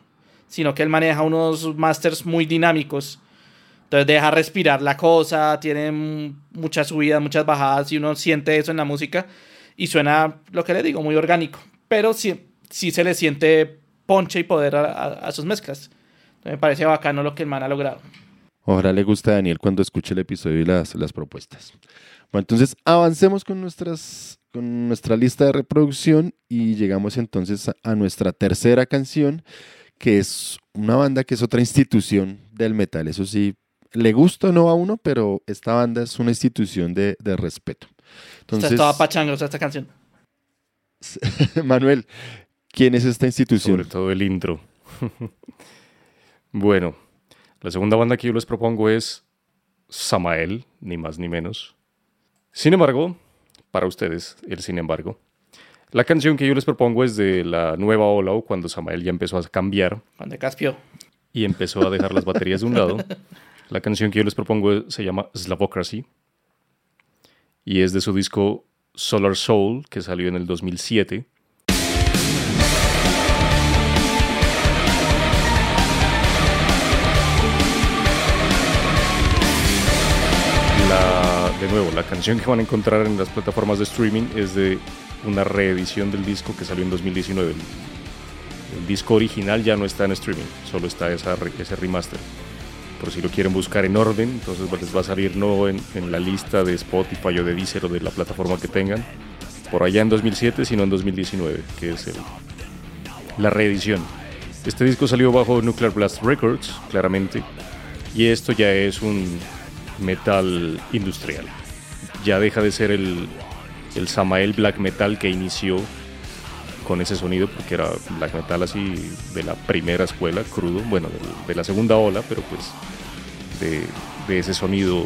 sino que él maneja unos masters muy dinámicos. Entonces deja respirar la cosa, tiene muchas subidas, muchas bajadas y uno siente eso en la música y suena, lo que le digo, muy orgánico. Pero sí, sí se le siente ponche y poder a, a- a sus mezclas. Entonces me parece bacano lo que el man ha logrado. Ojalá le guste a Daniel cuando escuche el episodio y las, las propuestas. Bueno, entonces avancemos con, nuestras, con nuestra lista de reproducción y llegamos entonces a, a nuestra tercera canción, que es una banda que es otra institución del metal. Eso sí, le gusta o no a uno, pero esta banda es una institución de, de respeto. Esta Entonces, es toda pachangosa esta canción. Manuel, ¿quién es esta Sobre institución? todo el intro. bueno, la segunda banda que yo les propongo es Samael, ni más ni menos. Sin embargo, para ustedes, el sin embargo, la canción que yo les propongo es de la nueva ola o cuando Samael ya empezó a cambiar Juan de Caspio. y empezó a dejar las baterías de un lado. La canción que yo les propongo se llama Slavocracy y es de su disco Solar Soul que salió en el 2007. De nuevo, la canción que van a encontrar en las plataformas de streaming es de una reedición del disco que salió en 2019. El, disco original ya no está en streaming, solo está esa, ese remaster. Por si lo quieren buscar en orden, entonces pues, les va a salir no en, en la lista de Spotify o de Deezer o de la plataforma que tengan, por allá en 2007, sino en 2019, que es el- la reedición. Este disco salió bajo Nuclear Blast Records, claramente, y esto ya es un metal industrial. Ya deja de ser el, el Samael Black Metal que inició con ese sonido, porque era black metal así de la primera escuela, crudo, bueno, de, la segunda ola, pero pues de, de ese sonido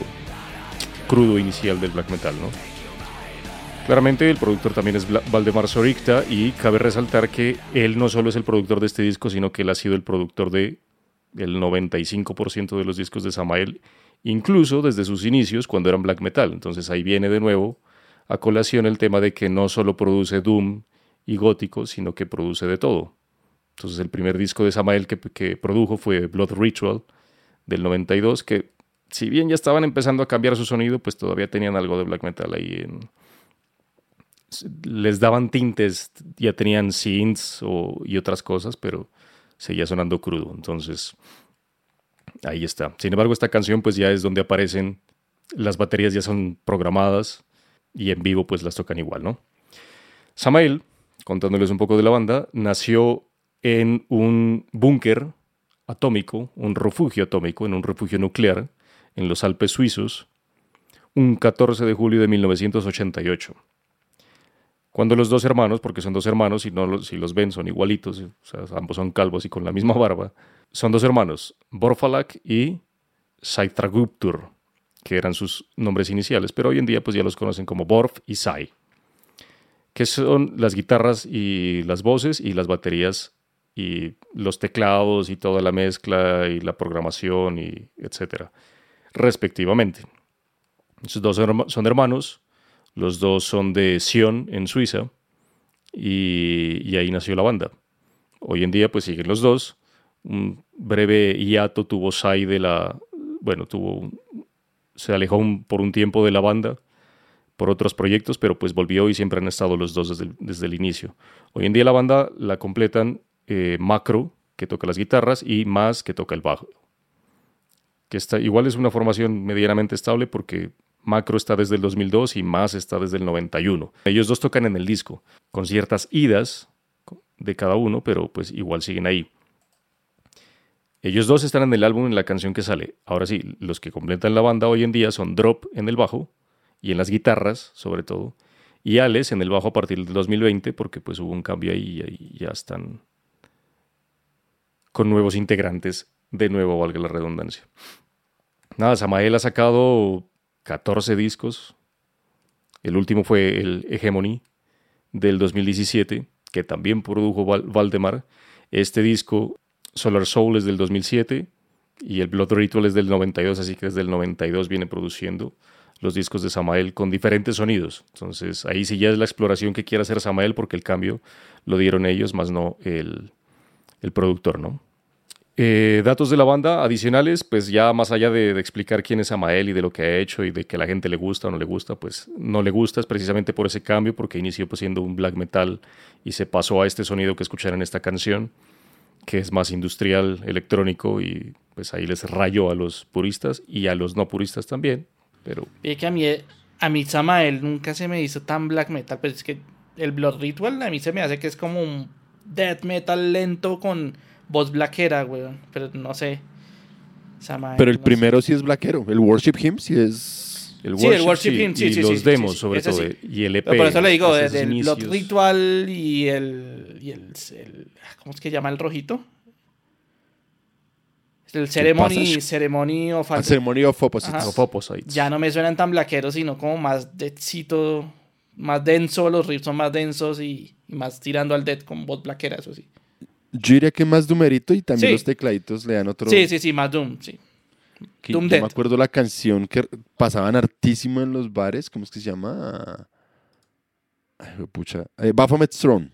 crudo inicial del black metal, ¿no? Claramente el productor también es Valdemar Soricta y cabe resaltar que él no solo es el productor de este disco, sino que él ha sido el productor de el 95% de los discos de Samael, incluso desde sus inicios cuando eran black metal. Entonces ahí viene de nuevo a colación el tema de que no solo produce doom y gótico, sino que produce de todo. Entonces el primer disco de Samael que, produjo fue Blood Ritual del 92, que si bien ya estaban empezando a cambiar su sonido, pues todavía tenían algo de black metal ahí en... Les daban tintes, ya tenían synths o, y otras cosas, pero seguía sonando crudo. Entonces, ahí está. Sin embargo, esta canción pues ya es donde aparecen, las baterías ya son programadas y en vivo pues las tocan igual, ¿no? Samael, contándoles un poco de la banda, nació en un búnker atómico, un refugio atómico, en un refugio nuclear en los Alpes suizos, un 14 de julio de 1988. Cuando los dos hermanos, porque son dos hermanos y no los, si los ven son igualitos, ambos son calvos y con la misma barba, son dos hermanos, Borfalak y Saitraguptur, que eran sus nombres iniciales, pero hoy en día pues ya los conocen como Borf y Sai, que son las guitarras y las voces y las baterías y los teclados y toda la mezcla y la programación y etcétera, respectivamente. Esos dos son hermanos, los dos son de Sion, en Suiza, y, ahí nació la banda. Hoy en día pues siguen los dos. Un breve hiato tuvo Sai de la... Bueno, tuvo... Se alejó por un tiempo de la banda por otros proyectos, pero pues volvió y siempre han estado los dos desde el, inicio. Hoy en día la banda la completan eh, Macro, que toca las guitarras, y Más, que toca el bajo. Que está, igual es una formación medianamente estable porque Macro está desde el 2002 y Más está desde el 91. Ellos dos tocan en el disco, con ciertas idas de cada uno, pero pues igual siguen ahí. Ellos dos están en el álbum en la canción que sale. Ahora sí, los que completan la banda hoy en día son Drop en el bajo y en las guitarras, sobre todo, y Alex en el bajo a partir del 2020, porque pues hubo un cambio ahí y ya están con nuevos integrantes, de nuevo, valga la redundancia. Nada, Samael ha sacado 14 discos. El último fue el Hegemony del 2017, que también produjo Valdemar. Este disco, Solar Soul, es del 2007 y el Blood Ritual es del 92, así que desde el 92 viene produciendo los discos de Samael con diferentes sonidos. Entonces ahí sí ya es la exploración que quiere hacer Samael porque el cambio lo dieron ellos, más no el, el productor, ¿no? Eh, datos de la banda adicionales, pues ya más allá de, explicar quién es Amael y de lo que ha hecho y de que la gente le gusta o no le gusta, pues no le gusta es precisamente por ese cambio, porque inició pues, siendo un black metal y se pasó a este sonido que escucharon en esta canción, que es más industrial, electrónico y pues ahí les rayó a los puristas y a los no puristas también, pero... que a mí, a mí Samael nunca se me hizo tan black metal, pero es que el Blood Ritual a mí se me hace que es como un death metal lento con voz blaquera, weón. Pero no sé. pero el primero sí es blaquero. El Worship Hymn sí es. El worship, sí, el Worship Hymn, sí, y los demos, sobre todo. Y el EP. por eso le digo, el Blood Ritual y el, y el, ¿Cómo es que llama el rojito? El Ceremony, ceremony of, ah, ceremony of Opposites. Ya no me suenan tan blaqueros, sino como más deadcito, más denso. Los riffs son más densos y, y más tirando al dead con voz blaquera, eso sí. Yo diría que más Doomerito y también los tecladitos le dan otro. Sí, sí, sí, más Doom, sí. Doom yo me acuerdo la canción que pasaban hartísimo en los bares, ¿cómo es que se llama? Ay, pucha. Eh, Baphomet Throne.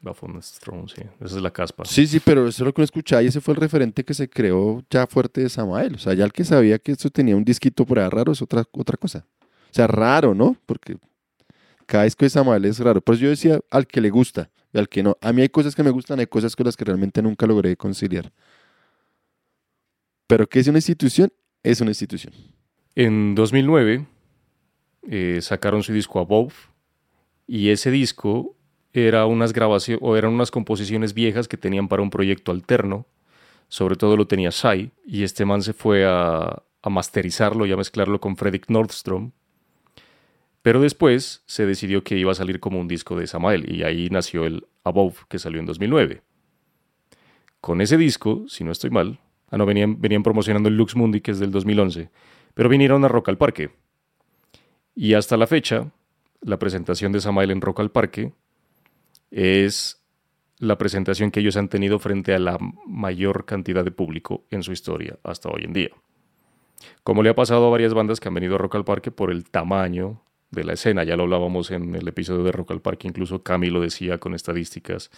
Baphomet Throne, sí. Esa es la caspa. Sí, sí, pero eso es lo que escuchaba y ese fue el referente que se creó ya fuerte de Samael. O sea, ya el que sabía que esto tenía un disquito por ahí raro es otra, otra cosa. O sea, raro, ¿no? Porque cada disco de Samael es raro. Por eso yo decía al que le gusta al que no. A mí hay cosas que me gustan, hay cosas con las que realmente nunca logré conciliar. Pero ¿qué es una institución? Es una institución. En 2009 eh, sacaron su disco Above y ese disco era unas grabaciones o eran unas composiciones viejas que tenían para un proyecto alterno. Sobre todo lo tenía Sai y este man se fue a, a masterizarlo y a mezclarlo con Fredrik Nordstrom, pero después se decidió que iba a salir como un disco de Samael y ahí nació el Above que salió en 2009. Con ese disco, si no estoy mal, ah no, venían, venían promocionando el Lux Mundi que es del 2011, pero vinieron a Rock al Parque. Y hasta la fecha, la presentación de Samael en Rock al Parque es la presentación que ellos han tenido frente a la mayor cantidad de público en su historia hasta hoy en día. Como le ha pasado a varias bandas que han venido a Rock al Parque por el tamaño de la escena. Ya lo hablábamos en el episodio de Rock al Parque, incluso Cami lo decía con estadísticas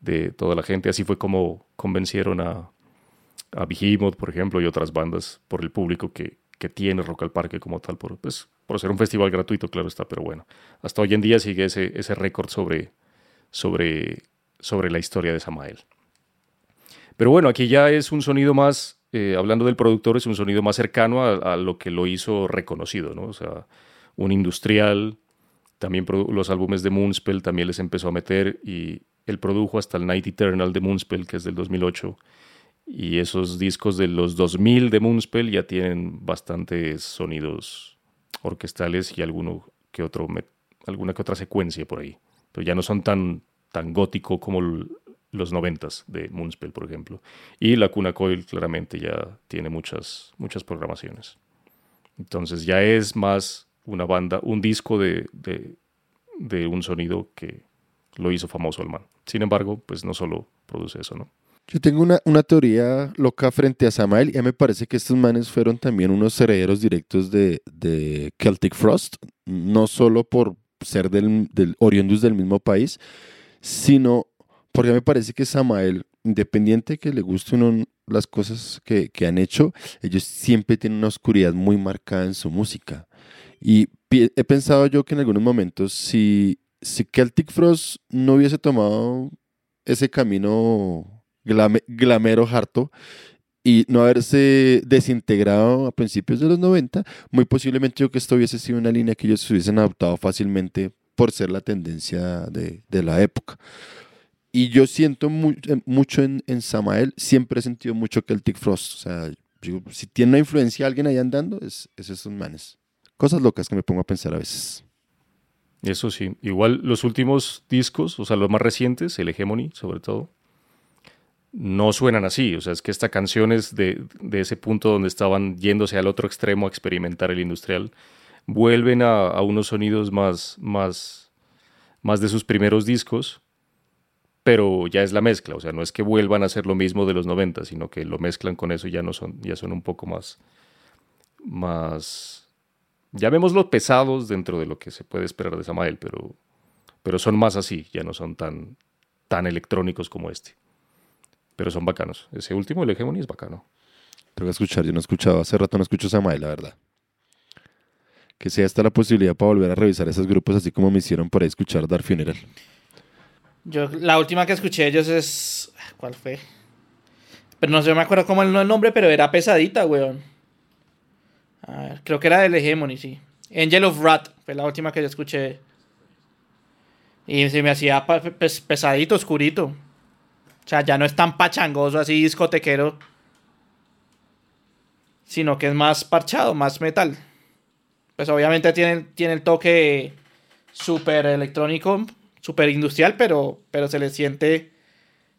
de toda la gente. Así fue como convencieron a, a Behemoth, por ejemplo, y otras bandas por el público que, que tiene Rock al Parque como tal, por, pues, por ser un festival gratuito, claro está, pero bueno, hasta hoy en día sigue ese, ese récord sobre, sobre, sobre la historia de Samael. Pero bueno, aquí ya es un sonido más, eh, hablando del productor, es un sonido más cercano a, a, lo que lo hizo reconocido, ¿no? O sea, un industrial, también los álbumes de Moonspell también les empezó a meter y él produjo hasta el Night Eternal de Moonspell, que es del 2008. Y esos discos de los 2000 de Moonspell ya tienen bastantes sonidos orquestales y alguno que otro alguna que otra secuencia por ahí. Pero ya no son tan, tan gótico como los noventas de Moonspell, por ejemplo. Y la Cuna Coil claramente ya tiene muchas, muchas programaciones. Entonces ya es más una banda, un disco de, de, un sonido que lo hizo famoso el man. Sin embargo, pues no solo produce eso, ¿no? Yo tengo una, una, teoría loca frente a Samael. Ya me parece que estos manes fueron también unos herederos directos de, Celtic Frost, no solo por ser del, del del mismo país, sino porque me parece que Samael, independiente que le gusten las cosas que, han hecho, ellos siempre tienen una oscuridad muy marcada en su música. Y he pensado yo que en algunos momentos, si, si Celtic Frost no hubiese tomado ese camino glamero harto y no haberse desintegrado a principios de los 90, muy posiblemente yo que esto hubiese sido una línea que ellos hubiesen adoptado fácilmente por ser la tendencia de, de la época. Y yo siento mucho en, en, Samael, siempre he sentido mucho Celtic Frost. O sea, si tiene una influencia alguien ahí andando, es, es esos manes. Cosas locas que me pongo a pensar a veces. Eso sí. Igual los últimos discos, o sea, los más recientes, el Hegemony sobre todo, no suenan así. O sea, es que esta canción es de, de ese punto donde estaban yéndose al otro extremo a experimentar el industrial. Vuelven a, unos sonidos más, más, más de sus primeros discos pero ya es la mezcla, o sea, no es que vuelvan a hacer lo mismo de los 90, sino que lo mezclan con eso y ya no son, ya son un poco más, más, llamémoslo pesados dentro de lo que se puede esperar de Samael, pero, pero son más así, ya no son tan, tan electrónicos como este. Pero son bacanos. Ese último, el Hegemony, es bacano. Tengo que escuchar, yo no he escuchado, hace rato no escucho Samael, la verdad. Que sea esta la posibilidad para volver a revisar esos grupos, así como me hicieron por ahí escuchar Dark Funeral. Yo, la última que escuché de ellos es. ¿Cuál fue? Pero no sé, me acuerdo cómo el nombre, pero era pesadita, weón. A ver, creo que era del Hegemony, sí. Angel of Rat fue la última que yo escuché. Y se me hacía pesadito, oscurito. O sea, ya no es tan pachangoso así discotequero. Sino que es más parchado, más metal. Pues obviamente tiene, tiene el toque súper electrónico súper industrial, pero, pero se le siente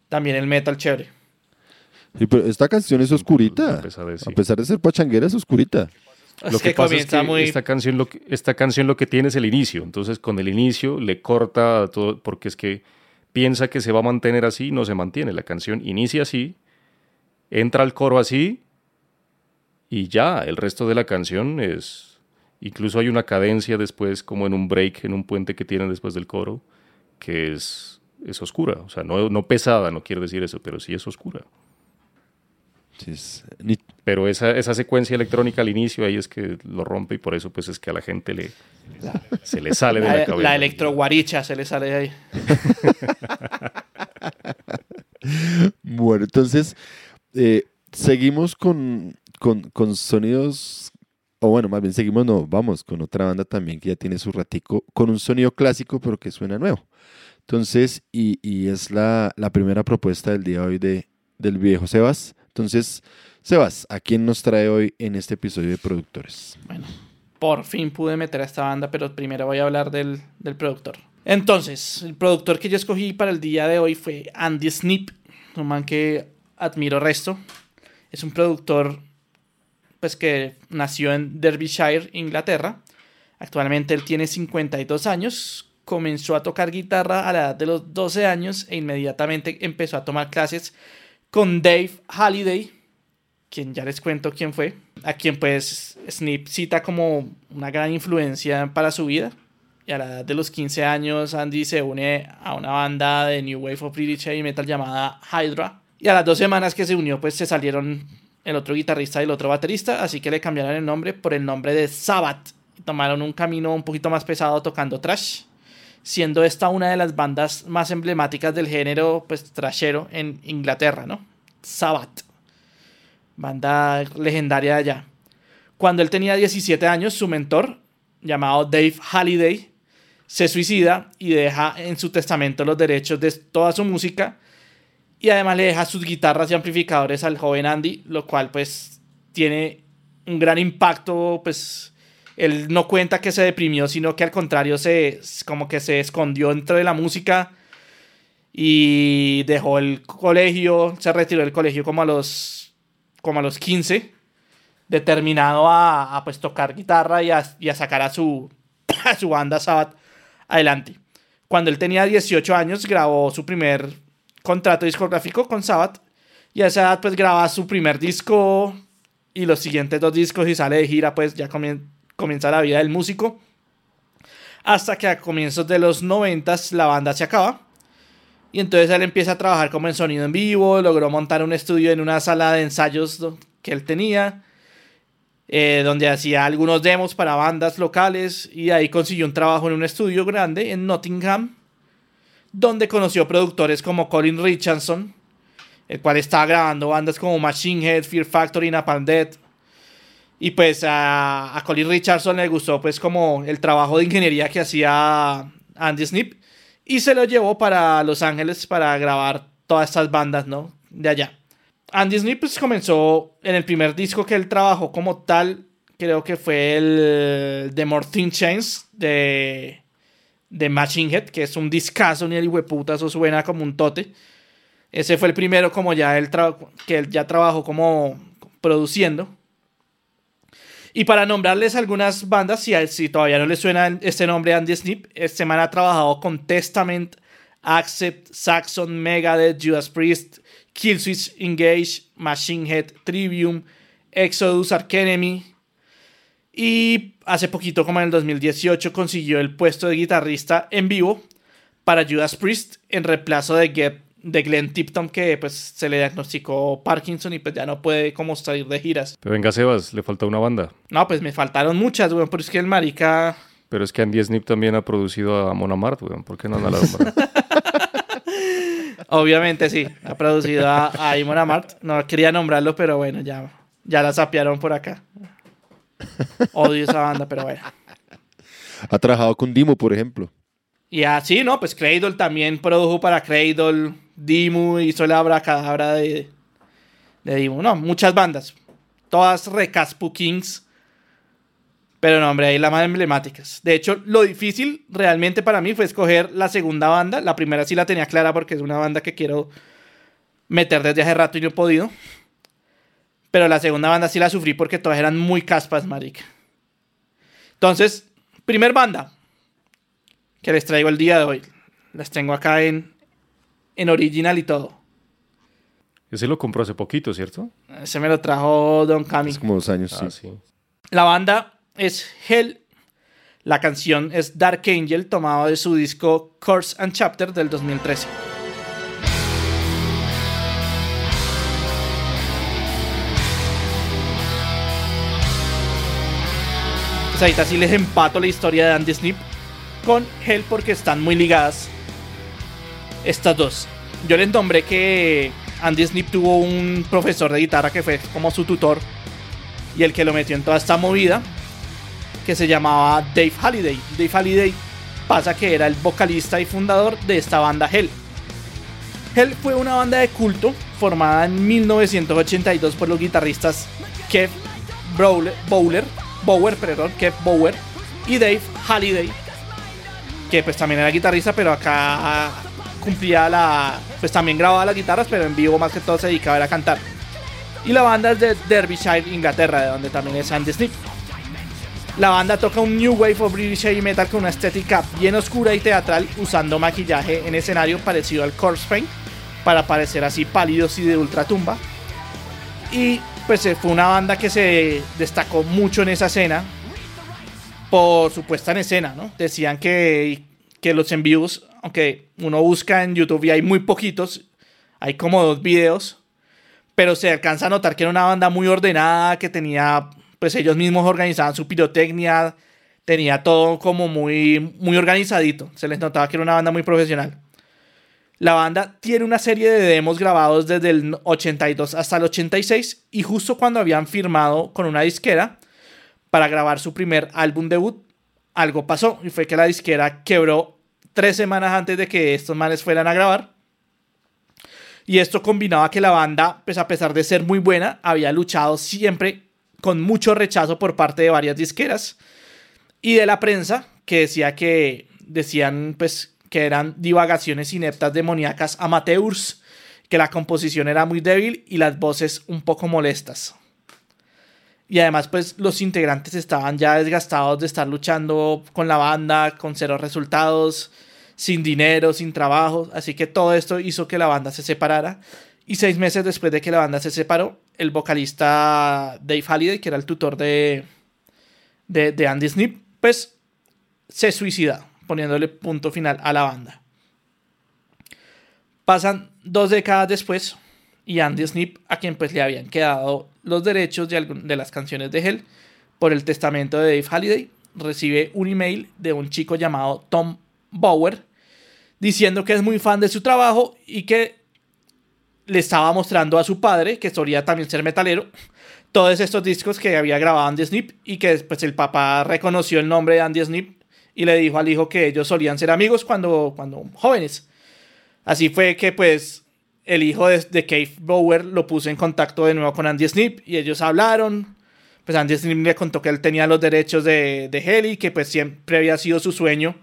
también el metal chévere. Sí, pero esta canción es oscurita. A pesar de, ser pachanguera, es oscurita. Lo que, pasa es que esta, canción lo que, esta canción lo que tiene es el inicio. Entonces, con el inicio le corta todo, porque es que piensa que se va a mantener así, no se mantiene. La canción inicia así, entra al coro así, y ya, el resto de la canción es. Incluso hay una cadencia después, como en un break, en un puente que tienen después del coro que es, es oscura. O sea, no, no pesada, no quiere decir eso, pero sí es oscura. Pero esa, esa, secuencia electrónica al inicio ahí es que lo rompe y por eso pues es que a la gente le, se le sale de la, cabeza. La electroguaricha se le sale de ahí. bueno, entonces eh, seguimos con, con, con, sonidos, o bueno, más bien seguimos, no, vamos con otra banda también que ya tiene su ratico, con un sonido clásico pero que suena nuevo. Entonces, y, es la, primera propuesta del día de hoy de, del viejo Sebas. Entonces, Sebas, ¿a quién nos trae hoy en este episodio de Productores? Bueno, por fin pude meter a esta banda, pero primero voy a hablar del, productor. Entonces, el productor que yo escogí para el día de hoy fue Andy Snip, un man que admiro resto. Es un productor pues que nació en Derbyshire, Inglaterra. Actualmente él tiene 52 años, comenzó a tocar guitarra a la edad de los 12 años e inmediatamente empezó a tomar clases con Dave Halliday, quien ya les cuento quién fue, a quien pues Snip cita como una gran influencia para su vida. Y a la edad de los 15 años Andy se une a una banda de New Wave of British Heavy Metal llamada Hydra. Y a las dos semanas que se unió pues se salieron el otro guitarrista y el otro baterista, así que le cambiaron el nombre por el nombre de Sabbath. Tomaron un camino un poquito más pesado tocando trash siendo esta una de las bandas más emblemáticas del género pues trashero en Inglaterra, ¿no? Sabbath, banda legendaria de allá. Cuando él tenía 17 años, su mentor, llamado Dave Halliday, se suicida y deja en su testamento los derechos de toda su música y además le deja sus guitarras y amplificadores al joven Andy, lo cual pues tiene un gran impacto pues él no cuenta que se deprimió, sino que al contrario se como que se escondió dentro de la música y dejó el colegio, se retiró del colegio como a los como a los 15, determinado a, pues tocar guitarra y a, sacar a su a su banda Sabbath adelante. Cuando él tenía 18 años grabó su primer contrato discográfico con Sabbath y a esa edad pues graba su primer disco y los siguientes dos discos y sale de gira pues ya comienza la vida del músico. Hasta que a comienzos de los 90 la banda se acaba. Y entonces él empieza a trabajar como en sonido en vivo, logró montar un estudio en una sala de ensayos que él tenía, eh, donde hacía algunos demos para bandas locales y ahí consiguió un trabajo en un estudio grande en Nottingham, donde conoció productores como Colin Richardson, el cual estaba grabando bandas como Machine Head, Fear Factory, Napalm Dead. Y pues a, Colin Richardson le gustó pues como el trabajo de ingeniería que hacía Andy Snip y se lo llevó para Los Ángeles para grabar todas estas bandas, ¿no? De allá. Andy Snip pues comenzó en el primer disco que él trabajó como tal, creo que fue el The More Thin Chains de, de Machine Head, que es un discazo ni el hueputa, eso suena como un tote. Ese fue el primero como ya él que él ya trabajó como produciendo. Y para nombrarles algunas bandas, si, todavía no les suena este nombre Andy Snip, este man ha trabajado con Testament, Accept, Saxon, Megadeth, Judas Priest, Killswitch Engage, Machine Head, Trivium, Exodus, Arkenemy. Y hace poquito, como en el 2018, consiguió el puesto de guitarrista en vivo para Judas Priest en reemplazo de Get de Glenn Tipton que pues se le diagnosticó Parkinson y pues ya no puede como salir de giras. Pero venga Sebas, le falta una banda. No, pues me faltaron muchas, weón, pero es que el marica... Pero es que Andy Snip también ha producido a Monamart, weón, ¿por qué no la nombra? Obviamente sí, ha producido a, a Monamart. No quería nombrarlo, pero bueno, ya, ya la sapearon por acá. Odio esa banda, pero bueno. Ha trabajado con Dimo, por ejemplo. Y así, ¿no? Pues Cradle también produjo para Cradle. Dimu hizo la abracadabra de, de Dimu. No, muchas bandas. Todas recaspu Kings. Pero no, hombre, ahí las más emblemáticas. De hecho, lo difícil realmente para mí fue escoger la segunda banda. La primera sí la tenía clara porque es una banda que quiero meter desde hace rato y no he podido. Pero la segunda banda sí la sufrí porque todas eran muy caspas, marica. Entonces, primer banda que les traigo el día de hoy. Las tengo acá en, en original y todo. Ese lo compró hace poquito, ¿cierto? Ese me lo trajo Don Cami. Hace como dos años, ah, sí. La banda es Hell. La canción es Dark Angel, tomado de su disco Course and Chapter del 2013. Pues ahorita sí les empato la historia de Andy Snip con Hell porque están muy ligadas estas dos. Yo les nombré que Andy Snip tuvo un profesor de guitarra que fue como su tutor y el que lo metió en toda esta movida, que se llamaba Dave Halliday. Dave Halliday pasa que era el vocalista y fundador de esta banda Hell. Hell fue una banda de culto formada en 1982 por los guitarristas Kev Bowler, Bower, perdón, Kev Bower y Dave Halliday, que pues también era guitarrista, pero acá cumplía la. Pues también grababa las guitarras, pero en vivo más que todo se dedicaba a cantar. Y la banda es de Derbyshire, Inglaterra, de donde también es Andy Snip. La banda toca un new wave of British heavy metal con una estética bien oscura y teatral, usando maquillaje en escenario parecido al corpse paint para parecer así pálidos y de ultratumba. Y pues eh, fue una banda que se destacó mucho en esa escena por su puesta en escena, ¿no? Decían que, que los envíos aunque uno busca en YouTube y hay muy poquitos, hay como dos videos, pero se alcanza a notar que era una banda muy ordenada, que tenía, pues ellos mismos organizaban su pirotecnia, tenía todo como muy, muy organizadito, se les notaba que era una banda muy profesional. La banda tiene una serie de demos grabados desde el 82 hasta el 86 y justo cuando habían firmado con una disquera para grabar su primer álbum debut, algo pasó y fue que la disquera quebró tres semanas antes de que estos manes fueran a grabar. Y esto combinaba que la banda, pues a pesar de ser muy buena, había luchado siempre con mucho rechazo por parte de varias disqueras. y de la prensa que decía que decían pues que eran divagaciones ineptas demoníacas amateurs, que la composición era muy débil y las voces un poco molestas. Y además pues los integrantes estaban ya desgastados de estar luchando con la banda, con cero resultados, sin dinero, sin trabajo, así que todo esto hizo que la banda se separara. Y seis meses después de que la banda se separó, el vocalista Dave Halliday, que era el tutor de, de, Andy Snip, pues se suicida, poniéndole punto final a la banda. Pasan dos décadas después y Andy Snip, a quien pues le habían quedado los derechos de, de las canciones de Hell por el testamento de Dave Halliday, recibe un email de un chico llamado Tom Bauer diciendo que es muy fan de su trabajo y que le estaba mostrando a su padre, que solía también ser metalero, todos estos discos que había grabado Andy Snip y que después el papá reconoció el nombre de Andy Snip y le dijo al hijo que ellos solían ser amigos cuando, cuando jóvenes. Así fue que pues el hijo de, de Cave Bower lo puso en contacto de nuevo con Andy Snip y ellos hablaron. Pues Andy Snip le contó que él tenía los derechos de, de Heli, que pues siempre había sido su sueño,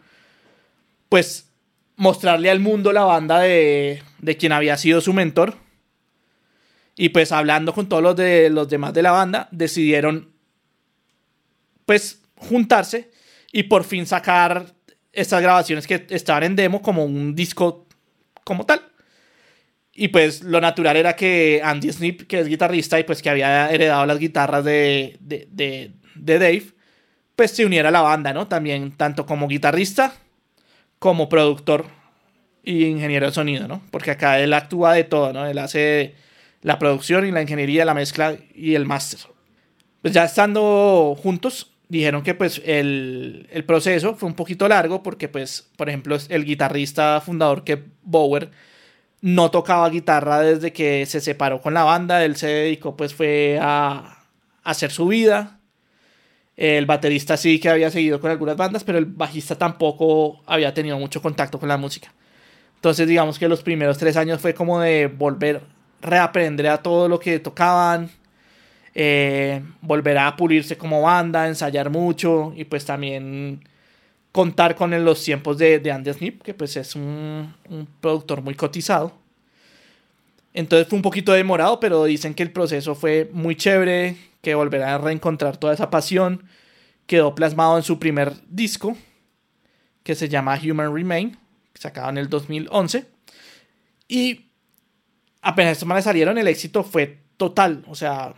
pues mostrarle al mundo la banda de, de quien había sido su mentor. Y pues hablando con todos los, de, los demás de la banda, decidieron pues juntarse y por fin sacar estas grabaciones que estaban en demo como un disco como tal. Y pues lo natural era que Andy Snip, que es guitarrista y pues que había heredado las guitarras de, de, de, de Dave, pues se uniera a la banda, ¿no? También tanto como guitarrista como productor y ingeniero de sonido, ¿no? Porque acá él actúa de todo, ¿no? Él hace la producción y la ingeniería, la mezcla y el máster. Pues ya estando juntos, dijeron que pues el, el, proceso fue un poquito largo porque pues, por ejemplo, el guitarrista fundador que Bower no tocaba guitarra desde que se separó con la banda, él se dedicó pues fue a, hacer su vida. El baterista sí que había seguido con algunas bandas, pero el bajista tampoco había tenido mucho contacto con la música. Entonces digamos que los primeros tres años fue como de volver, reaprender a todo lo que tocaban, eh, volver a pulirse como banda, ensayar mucho y pues también contar con los tiempos de, de Andy Snip, que pues es un, productor muy cotizado. Entonces fue un poquito demorado, pero dicen que el proceso fue muy chévere, que volverá a reencontrar toda esa pasión. Quedó plasmado en su primer disco, que se llama Human Remain, sacado en el 2011. Y apenas estos manes salieron, el éxito fue total. O sea,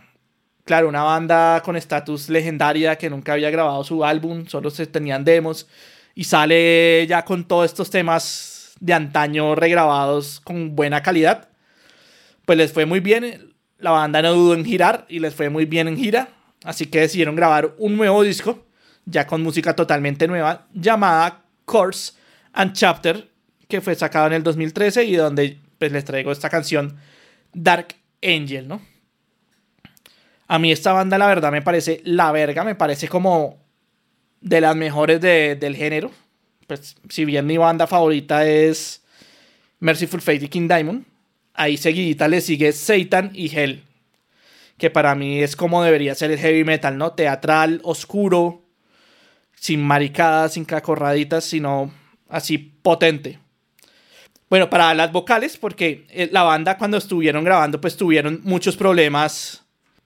claro, una banda con estatus legendaria que nunca había grabado su álbum, solo se tenían demos y sale ya con todos estos temas de antaño regrabados con buena calidad. Pues les fue muy bien, la banda no dudó en girar y les fue muy bien en gira, así que decidieron grabar un nuevo disco, ya con música totalmente nueva, llamada Course and Chapter, que fue sacado en el 2013 y donde pues les traigo esta canción Dark Angel, ¿no? A mí esta banda, la verdad, me parece la verga, me parece como de las mejores de, del género. Pues, si bien mi banda favorita es Merciful Fate y King Diamond, ahí seguidita le sigue Satan y Hell, que para mí es como debería ser el heavy metal, ¿no? Teatral, oscuro, sin maricadas, sin cacorraditas, sino así potente. Bueno, para las vocales, porque eh, la banda cuando estuvieron grabando, pues tuvieron muchos problemas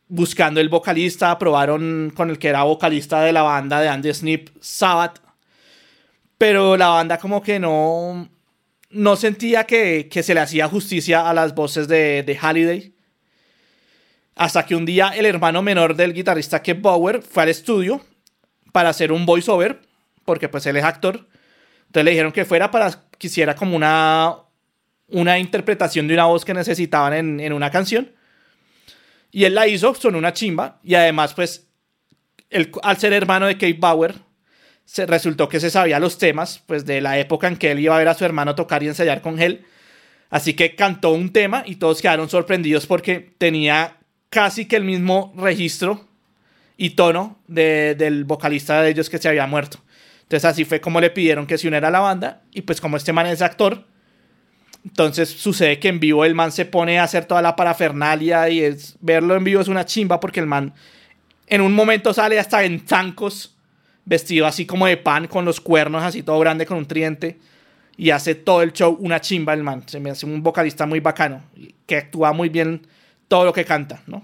buscando el vocalista, probaron con el que era vocalista de la banda de Andy Snip, Sabbath, pero la banda como que no, no sentía que, que se le hacía justicia a las voces de, de Halliday. Hasta que un día el hermano menor del guitarrista Kev Bauer fue al estudio para hacer un voiceover, porque pues él es actor. Entonces le dijeron que fuera para que hiciera como una, una interpretación de una voz que necesitaban en, en una canción. Y él la hizo, son una chimba. Y además, pues, él, al ser hermano de Kate Bauer, se resultó que se sabía los temas, pues, de la época en que él iba a ver a su hermano tocar y ensayar con él. Así que cantó un tema y todos quedaron sorprendidos porque tenía casi que el mismo registro y tono de, del vocalista de ellos que se había muerto. Entonces así fue como le pidieron que se uniera a la banda y pues como este man es actor, entonces sucede que en vivo el man se pone a hacer toda la parafernalia y es, verlo en vivo es una chimba porque el man en un momento sale hasta en zancos vestido así como de pan, con los cuernos así todo grande, con un tridente. Y hace todo el show una chimba el man. Se me hace un vocalista muy bacano, que actúa muy bien todo lo que canta, ¿no?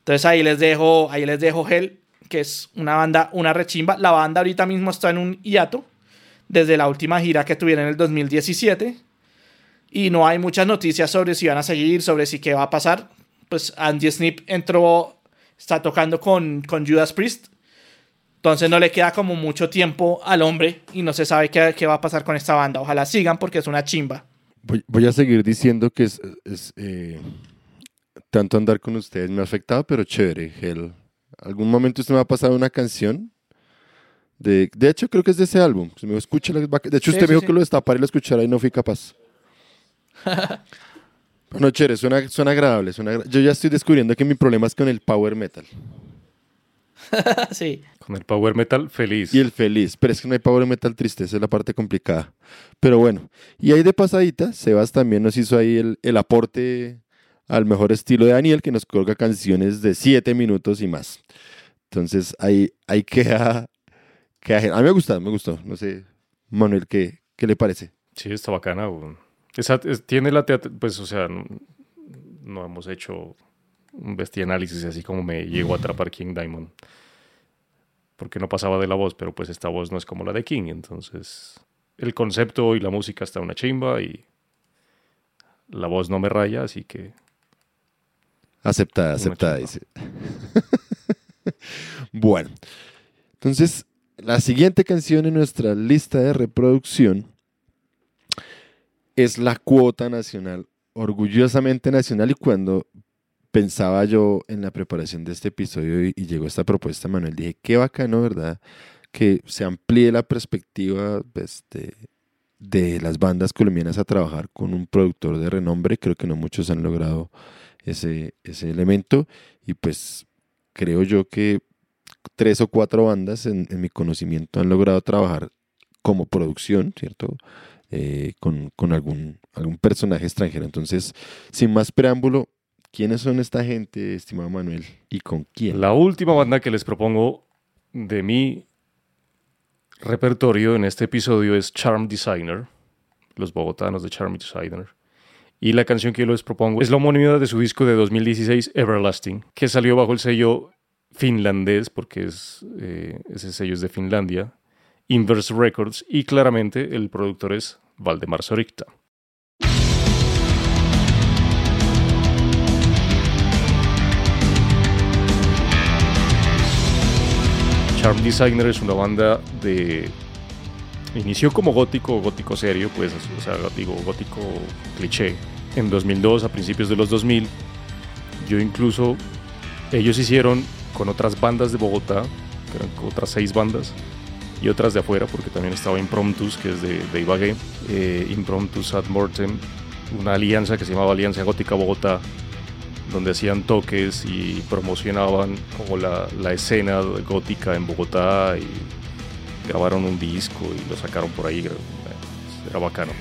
Entonces ahí les dejo, ahí les dejo Hell, que es una banda, una rechimba. La banda ahorita mismo está en un hiato desde la última gira que tuvieron en el 2017. Y no hay muchas noticias sobre si van a seguir, sobre si qué va a pasar. Pues Andy Snip entró, está tocando con, con Judas Priest. Entonces no le queda como mucho tiempo al hombre y no se sabe qué, qué va a pasar con esta banda. Ojalá sigan porque es una chimba. Voy, voy a seguir diciendo que es, es, eh, tanto andar con ustedes me ha afectado, pero chévere. Hell. ¿Algún momento usted me ha pasado una canción? De, de hecho, creo que es de ese álbum. Si me escucha, de hecho, usted sí, me dijo sí. que lo destapara y lo escuchara y no fui capaz. bueno, chévere, suena, suena agradable. Suena agra- Yo ya estoy descubriendo que mi problema es con el power metal. sí. Con el power metal, feliz. Y el feliz, pero es que no hay power metal triste, esa es la parte complicada. Pero bueno, y ahí de pasadita, Sebas también nos hizo ahí el, el aporte al mejor estilo de Daniel, que nos coloca canciones de 7 minutos y más. Entonces ahí, ahí queda, queda- A mí me gusta, me gustó. No sé, Manuel, ¿qué, qué le parece? Sí, está bacana. weón. Esa- es- tiene la pues, o sea, no, no hemos hecho un bestia análisis así como me llegó a atrapar King Diamond. Porque no pasaba de la voz, pero pues esta voz no es como la de King. Entonces, el concepto y la música está una chimba y la voz no me raya, así que Aceptada, aceptada, dice. bueno, entonces la siguiente canción en nuestra lista de reproducción es la cuota nacional, orgullosamente nacional. Y cuando pensaba yo en la preparación de este episodio y, llegó esta propuesta, Manuel, dije, qué bacano, ¿verdad? Que se amplíe la perspectiva pues, de, las bandas colombianas a trabajar con un productor de renombre. Creo que no muchos han logrado ese, ese elemento. Y pues creo yo que tres o cuatro bandas en mi conocimiento han logrado trabajar como producción, ¿cierto? Eh, con, algún personaje extranjero. Entonces, sin más preámbulo, ¿quiénes son esta gente, estimado Manuel? ¿Y con quién? La última banda que les propongo de mi repertorio en este episodio es Charm Designer, los bogotanos de Charm Designer. Y la canción que yo les propongo es la homónima de su disco de 2016, Everlasting, que salió bajo el sello finlandés, porque es, eh, ese sello es de Finlandia, Inverse Records, y claramente el productor es Valdemar Sorikta. Charm Designer es una banda de. Inició como gótico, gótico serio, pues, o sea, digo, gótico cliché. En 2002, a principios de los 2000, yo incluso. Ellos hicieron con otras bandas de Bogotá, que eran otras seis bandas, y otras de afuera, porque también estaba Impromptus, que es de, de Ibagué, eh, Impromptus ad Mortem, una alianza que se llamaba Alianza Gótica Bogotá, donde hacían toques y promocionaban como la, la escena gótica en Bogotá y grabaron un disco y lo sacaron por ahí, era bacano.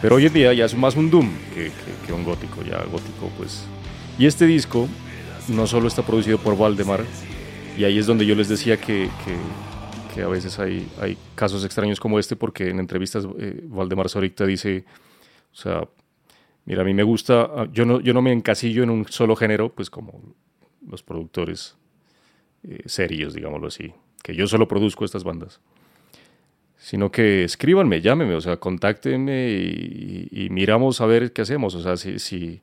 Pero hoy en día ya es más un Doom que, que- que un gótico, ya gótico pues. Y este disco no solo está producido por Valdemar, y ahí es donde yo les decía que, que- que a veces hay, hay casos extraños como este, porque en entrevistas eh, Valdemar Soricta dice, o sea, Mira, a mí me gusta, ah, yo no, yo no me encasillo en un solo género, pues como los productores eh, serios, digámoslo así, que yo solo produzco estas bandas, sino que escríbanme, llámenme, o sea, contáctenme y, y miramos a ver qué hacemos, o sea, si, si,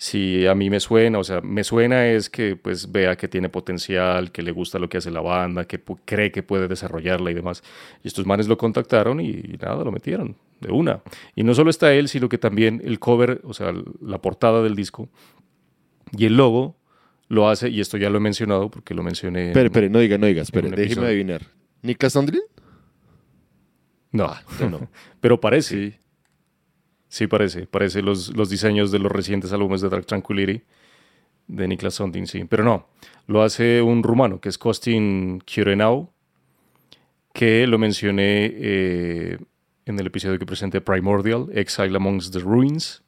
si a mí me suena, o sea, me suena es que pues vea que tiene potencial, que le gusta lo que hace la banda, que cree que puede desarrollarla y demás. Y estos manes lo contactaron y, nada, lo metieron de una. Y no solo está él, sino que también el cover, o sea, la portada del disco y el logo lo hace, y esto ya lo he mencionado porque lo mencioné. en- espere, no diga, no diga, espere, déjeme adivinar. ¿Niklas? No, No, no. pero parece. Sí. Sí, parece. Parece los, los diseños de los recientes álbumes de Dark Tranquility de Niklas Sondin, sí. Pero no, lo hace un rumano que es Costin Chirenau, que lo mencioné eh, en el episodio que presenté Primordial, Exile Amongst the Ruins,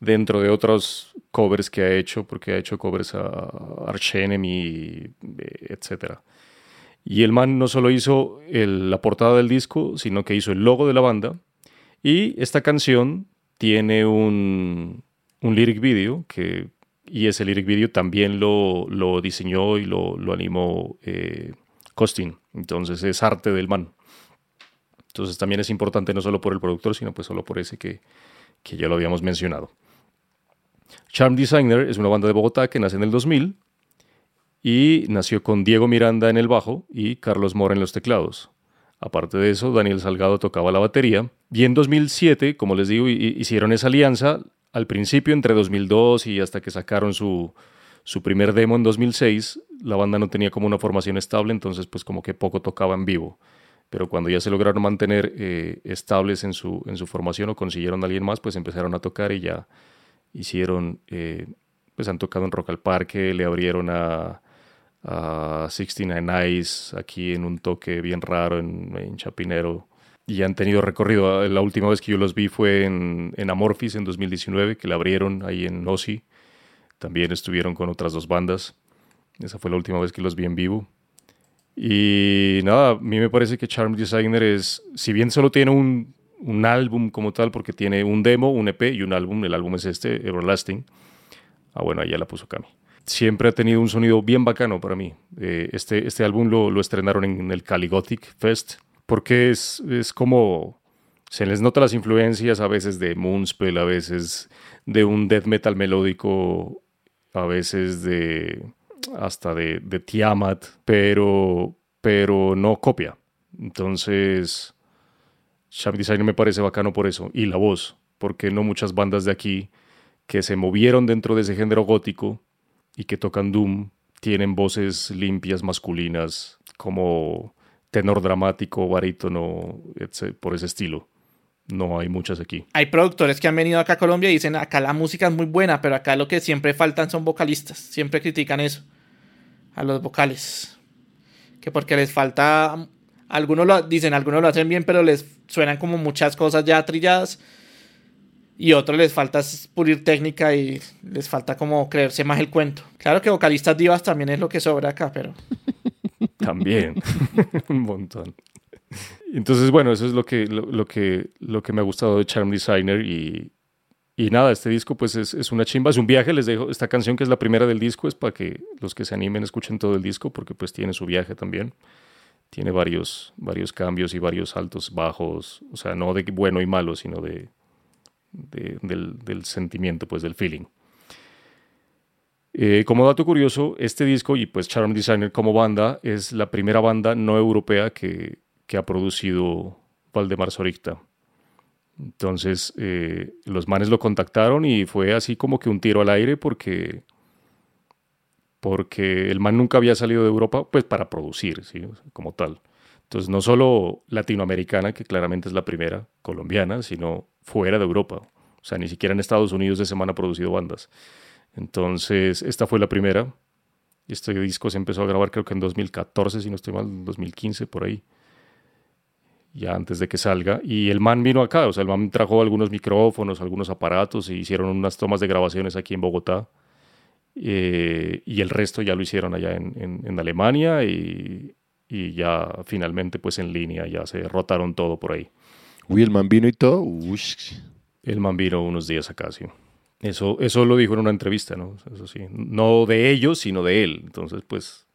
dentro de otros covers que ha hecho, porque ha hecho covers a Arch Enemy, eh, etc. Y el man no solo hizo la portada del disco, sino que hizo el logo de la banda. Y esta canción tiene un, un lyric video que y ese lyric video también lo, lo diseñó y lo, lo animó eh, Costin. Entonces es arte del man. Entonces también es importante no solo por el productor, sino pues solo por ese que, que ya lo habíamos mencionado. Charm Designer es una banda de Bogotá que nace en el 2000 y nació con Diego Miranda en el bajo y Carlos Mora en los teclados. Aparte de eso, Daniel Salgado tocaba la batería. Y en 2007, como les digo, hicieron esa alianza al principio, entre 2002 y hasta que sacaron su, su primer demo en 2006, la banda no tenía como una formación estable, entonces pues como que poco tocaba en vivo. Pero cuando ya se lograron mantener eh, estables en su, en su formación o consiguieron a alguien más, pues empezaron a tocar y ya hicieron, eh, pues han tocado en Rock al Parque, le abrieron a, a 69 Eyes aquí en un toque bien raro en, Chapinero y han tenido recorrido. La última vez que yo los vi fue en, Amorphis en 2019, que la abrieron ahí en Ozzy. También estuvieron con otras dos bandas. Esa fue la última vez que los vi en vivo. Y nada, a mí me parece que Charm Designer es, si bien solo tiene un, un álbum como tal, porque tiene un demo, un EP y un álbum, el álbum es este, Everlasting. Ah, bueno, allá la puso Cami. Siempre ha tenido un sonido bien bacano para mí. Eh, este, este álbum lo, lo estrenaron en el Cali Gothic Fest porque es, es como se les nota las influencias a veces de Moonspell, a veces de un death metal melódico, a veces de hasta de, de Tiamat, pero, pero no copia. Entonces, Sham Designer me parece bacano por eso. Y la voz, porque no muchas bandas de aquí que se movieron dentro de ese género gótico y que tocan Doom tienen voces limpias, masculinas, como tenor dramático, barítono, por ese estilo. No hay muchas aquí. Hay productores que han venido acá a Colombia y dicen, acá la música es muy buena, pero acá lo que siempre faltan son vocalistas. Siempre critican eso, a los vocales. Que porque les falta, algunos lo dicen, algunos lo hacen bien, pero les suenan como muchas cosas ya trilladas. Y otros les falta pulir técnica y les falta como creerse más el cuento. Claro que vocalistas divas también es lo que sobra acá, pero... También, un montón. Entonces, bueno, eso es lo que, lo, que, lo que me ha gustado de Charm Designer y, y nada, este disco pues es, es, una chimba, es un viaje, les dejo esta canción que es la primera del disco, es para que los que se animen escuchen todo el disco porque pues tiene su viaje también. Tiene varios, varios cambios y varios altos, bajos, o sea, no de bueno y malo, sino de, de del, del sentimiento, pues del feeling. Eh, como dato curioso, este disco y pues Charm Designer como banda es la primera banda no europea que, que ha producido Valdemar Soricta. Entonces eh, los manes lo contactaron y fue así como que un tiro al aire porque, porque el man nunca había salido de Europa pues para producir, ¿sí? como tal. Entonces no solo latinoamericana, que claramente es la primera, colombiana, sino fuera de Europa. O sea, ni siquiera en Estados Unidos de semana ha producido bandas. Entonces, esta fue la primera. Este disco se empezó a grabar creo que en 2014, si no estoy mal, 2015 por ahí. Ya antes de que salga. Y el man vino acá, o sea, el man trajo algunos micrófonos, algunos aparatos y hicieron unas tomas de grabaciones aquí en Bogotá. Eh, y el resto ya lo hicieron allá en, en, Alemania y, y, ya finalmente pues en línea, ya se rotaron todo por ahí. Uy, el man vino y todo. El man vino unos días acá, sí. Eso, eso lo dijo en una entrevista, ¿no? Eso sí. No de ellos, sino de él. Entonces, pues,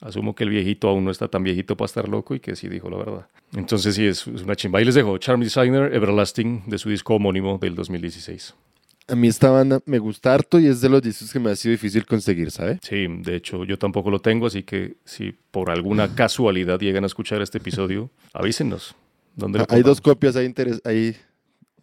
asumo que el viejito aún no está tan viejito para estar loco y que sí dijo la verdad. Entonces, sí, es, una chimba. Y les dejo Charm Designer Everlasting de su disco homónimo del 2016. A mí esta banda me gusta harto y es de los discos que me ha sido difícil conseguir, ¿sabe? Sí, de hecho yo tampoco lo tengo, así que si por alguna casualidad llegan a escuchar este episodio, avísenos. ¿Dónde Hay dos copias ahí, ahí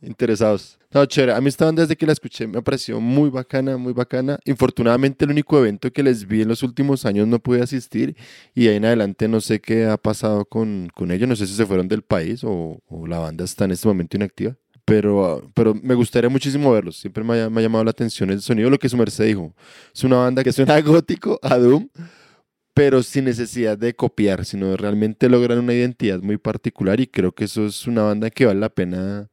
interesados. No, chévere. A mí esta banda desde que la escuché me pareció muy bacana, muy bacana. Infortunadamente el único evento que les vi en los últimos años no pude asistir y ahí en adelante no sé qué ha pasado con, con ellos. No sé si se fueron del país o, o la banda está en este momento inactiva. Pero, pero me gustaría muchísimo verlos. Siempre me ha, me ha llamado la atención el sonido, lo que su merced dijo. Es una banda que suena gótico, a Doom, pero sin necesidad de copiar, sino realmente logran una identidad muy particular y creo que eso es una banda que vale la pena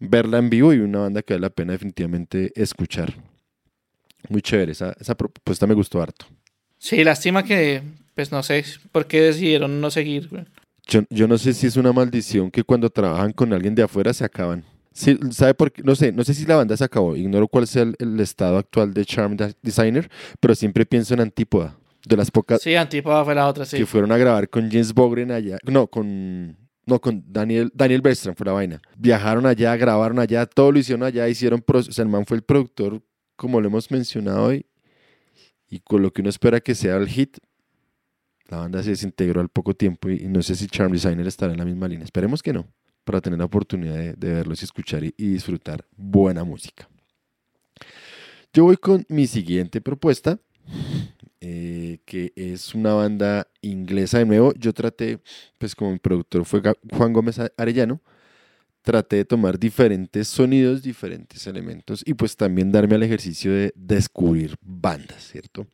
verla en vivo y una banda que vale la pena definitivamente escuchar. Muy chévere, esa, esa propuesta me gustó harto. Sí, lástima que pues no sé por qué decidieron no seguir. Yo, yo no sé si es una maldición que cuando trabajan con alguien de afuera se acaban. Sí, ¿Sabe por qué? No sé, no sé si la banda se acabó. Ignoro cuál sea el, el estado actual de Charm Designer, pero siempre pienso en Antípoda. De las pocas Sí, Antípoda fue la otra, sí. que fueron a grabar con James Bogren allá. No, con. No, con Daniel, Daniel fue la vaina. Viajaron allá, grabaron allá, todo lo hicieron allá, hicieron. O sea, el man fue el productor, como lo hemos mencionado hoy, y con lo que uno espera que sea el hit. La banda se desintegró al poco tiempo y, y no sé si Charm Designer estará en la misma línea. Esperemos que no, para tener la oportunidad de, de verlos y escuchar y, y disfrutar buena música. Yo voy con mi siguiente propuesta, eh, que es una banda inglesa de nuevo. Yo traté, pues como mi productor fue Juan Gómez Arellano, traté de tomar diferentes sonidos, diferentes elementos y pues también darme al ejercicio de descubrir bandas, ¿cierto?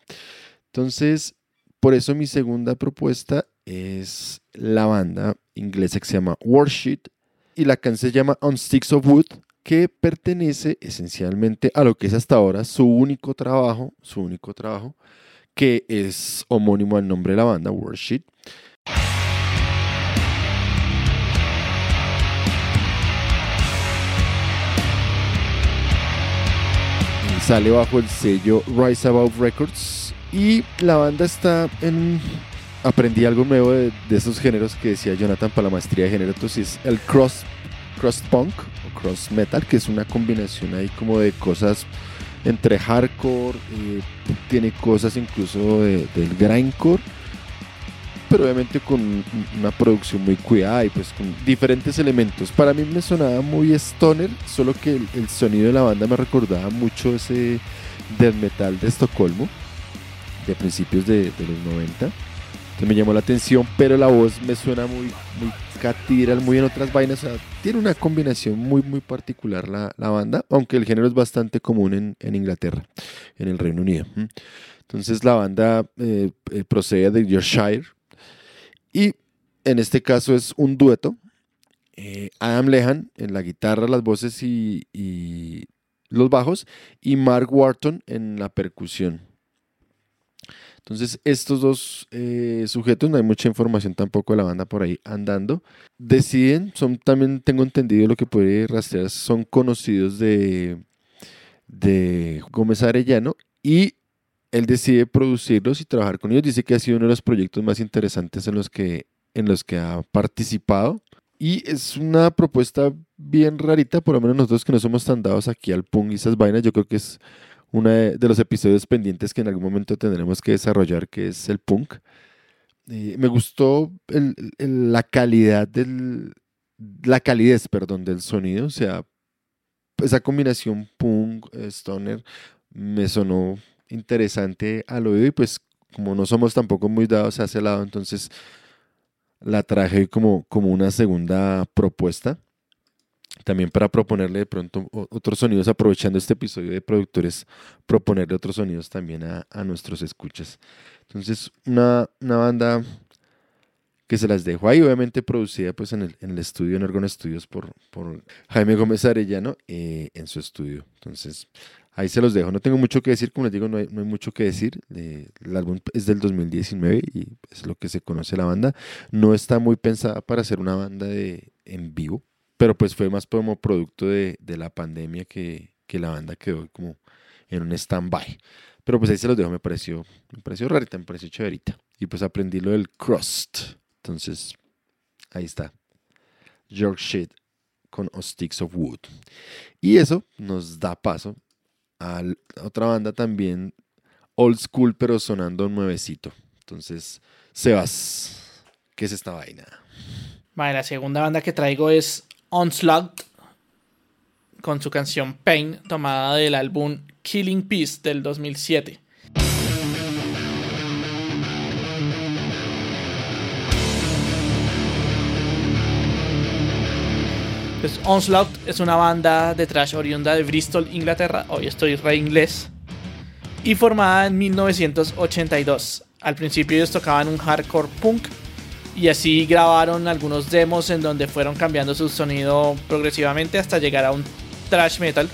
Entonces, por eso mi segunda propuesta es la banda inglesa que se llama Worship y la canción se llama On Sticks of Wood que pertenece esencialmente a lo que es hasta ahora su único trabajo, su único trabajo, que es homónimo al nombre de la banda, Worship. Sale bajo el sello Rise Above Records y la banda está en... Aprendí algo nuevo de, de esos géneros que decía Jonathan para la maestría de género, entonces el cross, cross punk o cross metal, que es una combinación ahí como de cosas entre hardcore, eh, tiene cosas incluso de- del grindcore, pero obviamente con un- una producción muy cuidada y pues con diferentes elementos. Para mí me sonaba muy stoner, solo que el, sonido de la banda me recordaba mucho ese death metal de Estocolmo, de principios de, de los 90. Entonces me llamó la atención, pero la voz me suena muy, muy catedral, muy en otras vainas. O sea, tiene una combinación muy, muy particular la, la banda, aunque el género es bastante común en, en Inglaterra, en el Reino Unido. Entonces la banda eh, eh, procede de Yorkshire y en este caso es un dueto. Eh, Adam Lehan en la guitarra, las voces y, y los bajos y Mark Wharton en la percusión. Entonces, estos dos eh, sujetos, no hay mucha información tampoco de la banda por ahí andando, deciden, son también tengo entendido lo que puede rastrear, son conocidos de, de Gómez Arellano y él decide producirlos y trabajar con ellos. Dice que ha sido uno de los proyectos más interesantes en los que, en los que ha participado. Y es una propuesta bien rarita, por lo menos nosotros que no somos tan dados aquí al punk y esas vainas, yo creo que es uno de, los episodios pendientes que en algún momento tendremos que desarrollar, que es el punk. Me gustó la calidad del, la calidez, perdón, del sonido, o sea, esa combinación punk, eh, stoner, me sonó interesante al oído y pues como no somos tampoco muy dados a ese lado, entonces la traje como, como una segunda propuesta. También para proponerle de pronto otros sonidos, aprovechando este episodio de productores, proponerle otros sonidos también a, a nuestros escuchas. Entonces, una, una banda que se las dejo ahí, obviamente producida pues en el, en el estudio, en Ergon Studios, por, por Jaime Gómez Arellano, eh, en su estudio. Entonces, ahí se los dejo. No tengo mucho que decir, como les digo, no hay, no hay mucho que decir. El álbum es del 2019 y es lo que se conoce la banda. No está muy pensada para ser una banda de, en vivo, pero pues fue más como producto de, de la pandemia que, que la banda quedó como en un stand-by. Pero pues ahí se los dejo, me pareció, me pareció rarita, me pareció chéverita. Y pues aprendí lo del crust. Entonces, ahí está. Yorkshire con O Sticks of Wood. Y eso nos da paso a otra banda también old school, pero sonando nuevecito. Entonces, Sebas, ¿qué es esta vaina? Vale, la segunda banda que traigo es Onslaught con su canción Pain tomada del álbum Killing Peace del 2007. Pues Onslaught es una banda de trash oriunda de Bristol, Inglaterra. Hoy estoy re inglés. Y formada en 1982. Al principio ellos tocaban un hardcore punk y así grabaron algunos demos en donde fueron cambiando su sonido progresivamente hasta llegar a un thrash metal.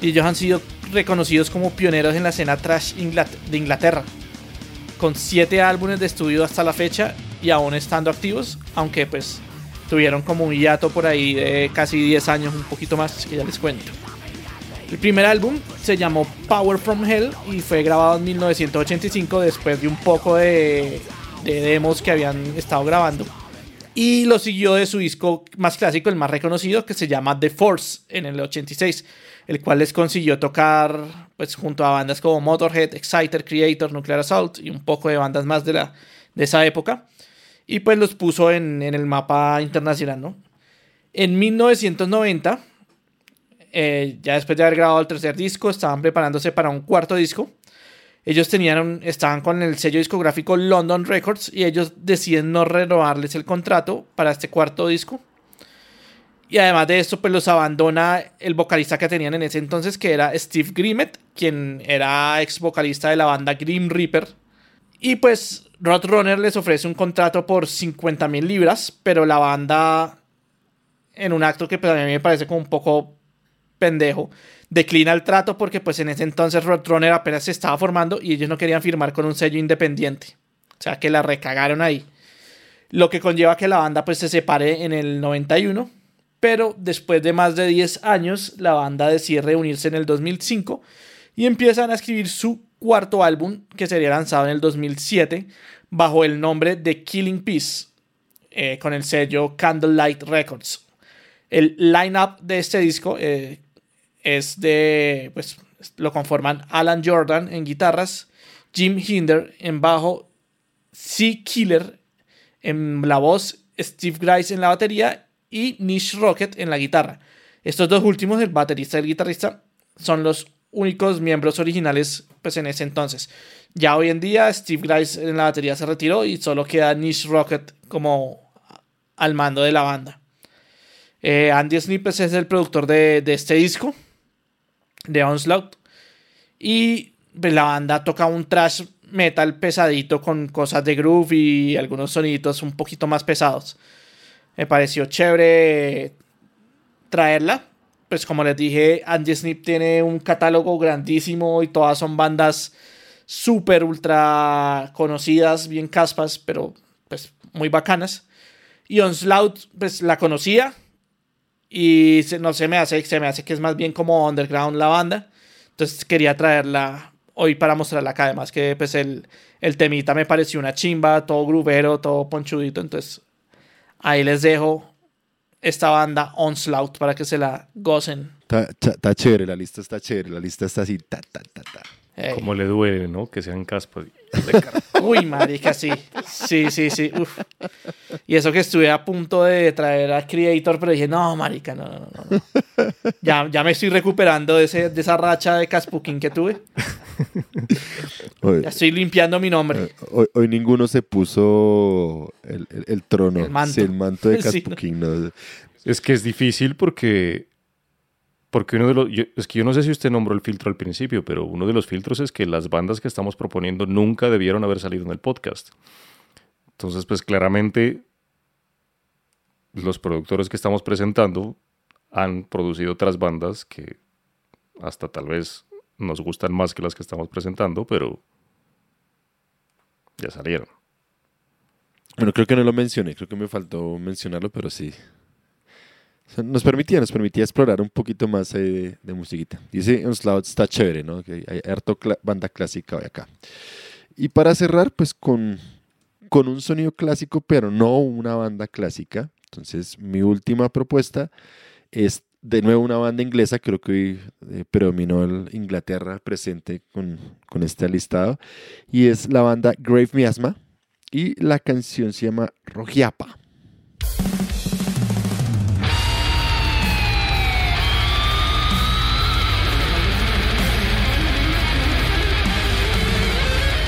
Y ellos han sido reconocidos como pioneros en la escena thrash de Inglaterra. con siete álbumes de estudio hasta la fecha y aún estando activos, aunque pues tuvieron como un hiato por ahí de casi 10 años, un poquito más, que ya les cuento. El primer álbum se llamó Power from Hell y fue grabado en 1985 después de un poco de, de demos que habían estado grabando. Y lo siguió de su disco más clásico, el más reconocido, que se llama The Force, en el 86, el cual les consiguió tocar pues, junto a bandas como Motorhead, Exciter, Creator, Nuclear Assault y un poco de bandas más de, la, de esa época. Y pues los puso en, el mapa internacional, ¿no? En 1990 eh, ya después de haber grabado el tercer disco, estaban preparándose para un cuarto disco. Ellos tenían, estaban con el sello discográfico London Records y ellos deciden no renovarles el contrato para este cuarto disco. Y además de esto, pues los abandona el vocalista que tenían en ese entonces, que era Steve Grimmett, quien era ex vocalista de la banda Grim Reaper. Y pues Roadrunner les ofrece un contrato por 50 mil libras, pero la banda, en un acto que pues, a mí me parece como un poco pendejo, declina el trato porque pues en ese entonces Roadrunner apenas se estaba formando y ellos no querían firmar con un sello independiente. O sea que la recagaron ahí. Lo que conlleva que la banda pues se separe en el 91. Pero después de más de 10 años, la banda decide reunirse en el 2005 y empiezan a escribir su cuarto álbum que sería lanzado en el 2007 bajo el nombre de Killing Peace eh, con el sello Candlelight Records. El line-up de este disco, eh, es de, pues lo conforman Alan Jordan en guitarras, Jim Hinder en bajo, C. Killer en la voz, Steve Grice en la batería y Nish Rocket en la guitarra. Estos dos últimos, el baterista y el guitarrista, son los únicos miembros originales pues en ese entonces. Ya hoy en día Steve Grice en la batería se retiró y solo queda Nish Rocket como al mando de la banda. Eh, Andy Snippes es el productor de, de este disco de Onslaught. Y pues, la banda toca un trash metal pesadito con cosas de groove y algunos sonidos un poquito más pesados. Me pareció chévere traerla. Pues como les dije, Andy Snip tiene un catálogo grandísimo y todas son bandas súper ultra conocidas, bien caspas, pero pues muy bacanas. Y Onslaught, pues la conocía, y no se me hace, se me hace que es más bien como underground la banda. Entonces quería traerla hoy para mostrarla acá. Además que pues el, el temita me pareció una chimba, todo grubero, todo ponchudito. Entonces ahí les dejo esta banda Onslaught para que se la gocen. Está chévere, la lista está chévere, la lista está así, ta, ta, ta. Como le duele, ¿no? Que sean caspas. Uy, marica, sí. Sí, sí, sí. Uf. Y eso que estuve a punto de traer a Creator, pero dije, no, marica, no, no, no. Ya, ya me estoy recuperando de, ese, de esa racha de Caspuquín que tuve. ya estoy limpiando mi nombre. Eh, hoy, ninguno se puso el, el, trono. El manto. el manto de Caspuquín. no. Es que es difícil porque porque uno de los. es que yo no sé si usted nombró el filtro al principio, pero uno de los filtros es que las bandas que estamos proponiendo nunca debieron haber salido en el podcast. Entonces, pues claramente los productores que estamos presentando han producido otras bandas que hasta tal vez nos gustan más que las que estamos presentando, pero ya salieron. Bueno, creo que no lo mencioné, creo que me faltó mencionarlo, pero sí, nos permitía, nos permitía explorar un poquito más de, de musiquita. Dice Onslaught está chévere, ¿no? Que hay harto banda clásica hoy acá. Y para cerrar, pues con, con un sonido clásico, pero no una banda clásica. Entonces, mi última propuesta es de nuevo una banda inglesa, creo que hoy eh, predominó el Inglaterra presente con, con este listado, y es la banda Grave Miasma, y la canción se llama Rogiapa.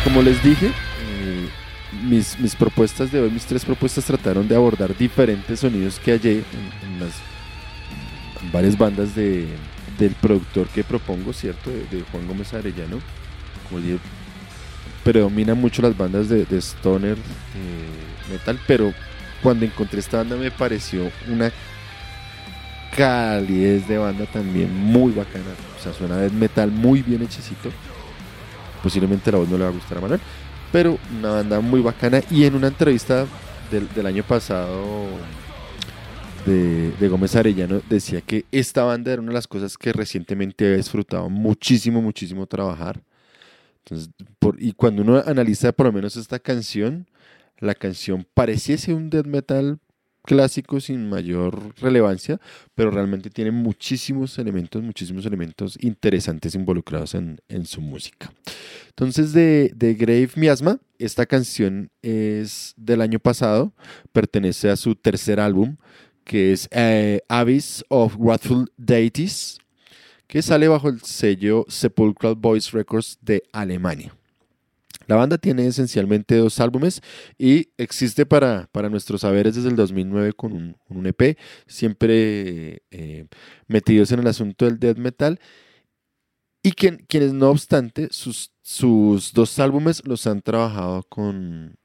Como les dije, eh, mis, mis, propuestas de hoy, mis tres propuestas trataron de abordar diferentes sonidos que hallé en, las varias bandas de, del productor que propongo, ¿cierto? De, Juan Gómez Arellano. Como dije, predomina mucho las bandas de, stoner eh, metal, pero cuando encontré esta banda me pareció una calidez de banda también muy bacana. O sea, suena de metal muy bien hechecito posiblemente la voz no le va a gustar a Manuel, pero una banda muy bacana. Y en una entrevista del, del año pasado de, de, Gómez Arellano decía que esta banda era una de las cosas que recientemente había disfrutado muchísimo, muchísimo trabajar. Entonces, por, y cuando uno analiza por lo menos esta canción, la canción pareciese un death metal clásico sin mayor relevancia, pero realmente tiene muchísimos elementos, muchísimos elementos interesantes involucrados en, en su música. Entonces, de, Grave Miasma, esta canción es del año pasado, pertenece a su tercer álbum, que es eh, Abyss of Wrathful Deities, que sale bajo el sello Sepulchral Voice Records de Alemania. La banda tiene esencialmente dos álbumes y existe para, para nuestros saberes desde el 2009 con un, un EP, siempre eh, metidos en el asunto del death metal. Y quien, quienes, no obstante, sus, sus dos álbumes los han trabajado con,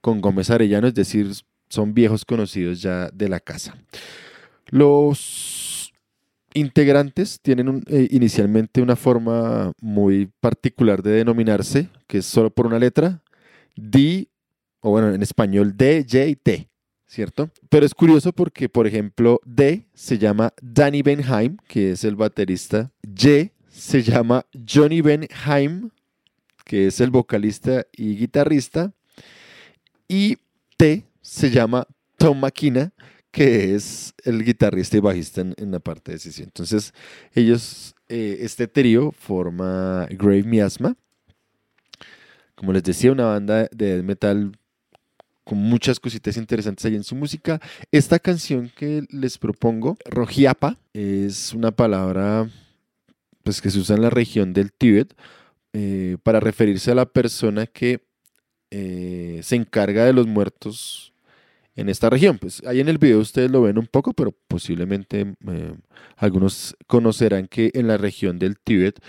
con Gómez Arellano, es decir, son viejos conocidos ya de la casa. Los integrantes tienen eh, inicialmente una forma muy particular de denominarse, que es solo por una letra, D, o bueno, en español D, J T, ¿cierto? Pero es curioso porque, por ejemplo, D se llama Danny Benheim, que es el baterista, Y se llama Johnny Benheim, que es el vocalista y guitarrista, y T se llama Tom McKenna, que es el guitarrista y bajista en, la parte de sesión. Entonces, ellos, eh, este trío forma Grave Miasma. Como les decía, una banda de metal con muchas cositas interesantes ahí en su música. Esta canción que les propongo, Rojiapa, es una palabra pues, que se usa en la región del Tíbet eh, para referirse a la persona que eh, se encarga de los muertos en esta región. Pues ahí en el video ustedes lo ven un poco, pero posiblemente eh, algunos conocerán que en la región del Tíbet,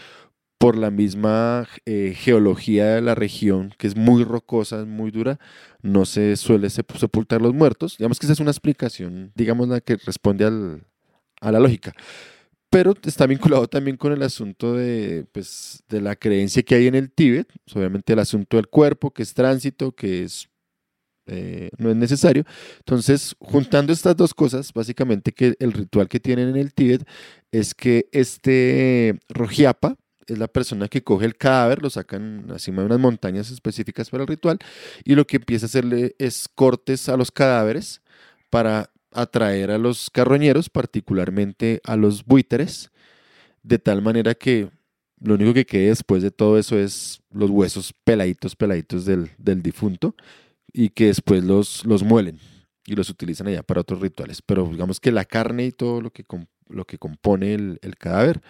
por la misma geología de la región, que es muy rocosa, muy dura, no se suele sepultar los muertos. Digamos que esa es una explicación, digamos, la que responde a la lógica. Pero está vinculado también con el asunto de, pues, de la creencia que hay en el Tíbet, pues, obviamente el asunto del cuerpo, que es tránsito, que es eh, no es necesario. Entonces, juntando estas dos cosas, básicamente que el ritual que tienen en el Tíbet es que este Rojiapa es la persona que coge el cadáver, lo sacan encima de unas montañas específicas para el ritual y lo que empieza a hacerle es cortes a los cadáveres para atraer a los carroñeros, particularmente a los buitres, de tal manera que lo único que quede después de todo eso es los huesos peladitos, peladitos del, del difunto y que después los, los muelen y los utilizan allá para otros rituales. Pero digamos que la carne y todo lo que, lo que compone el, el cadáver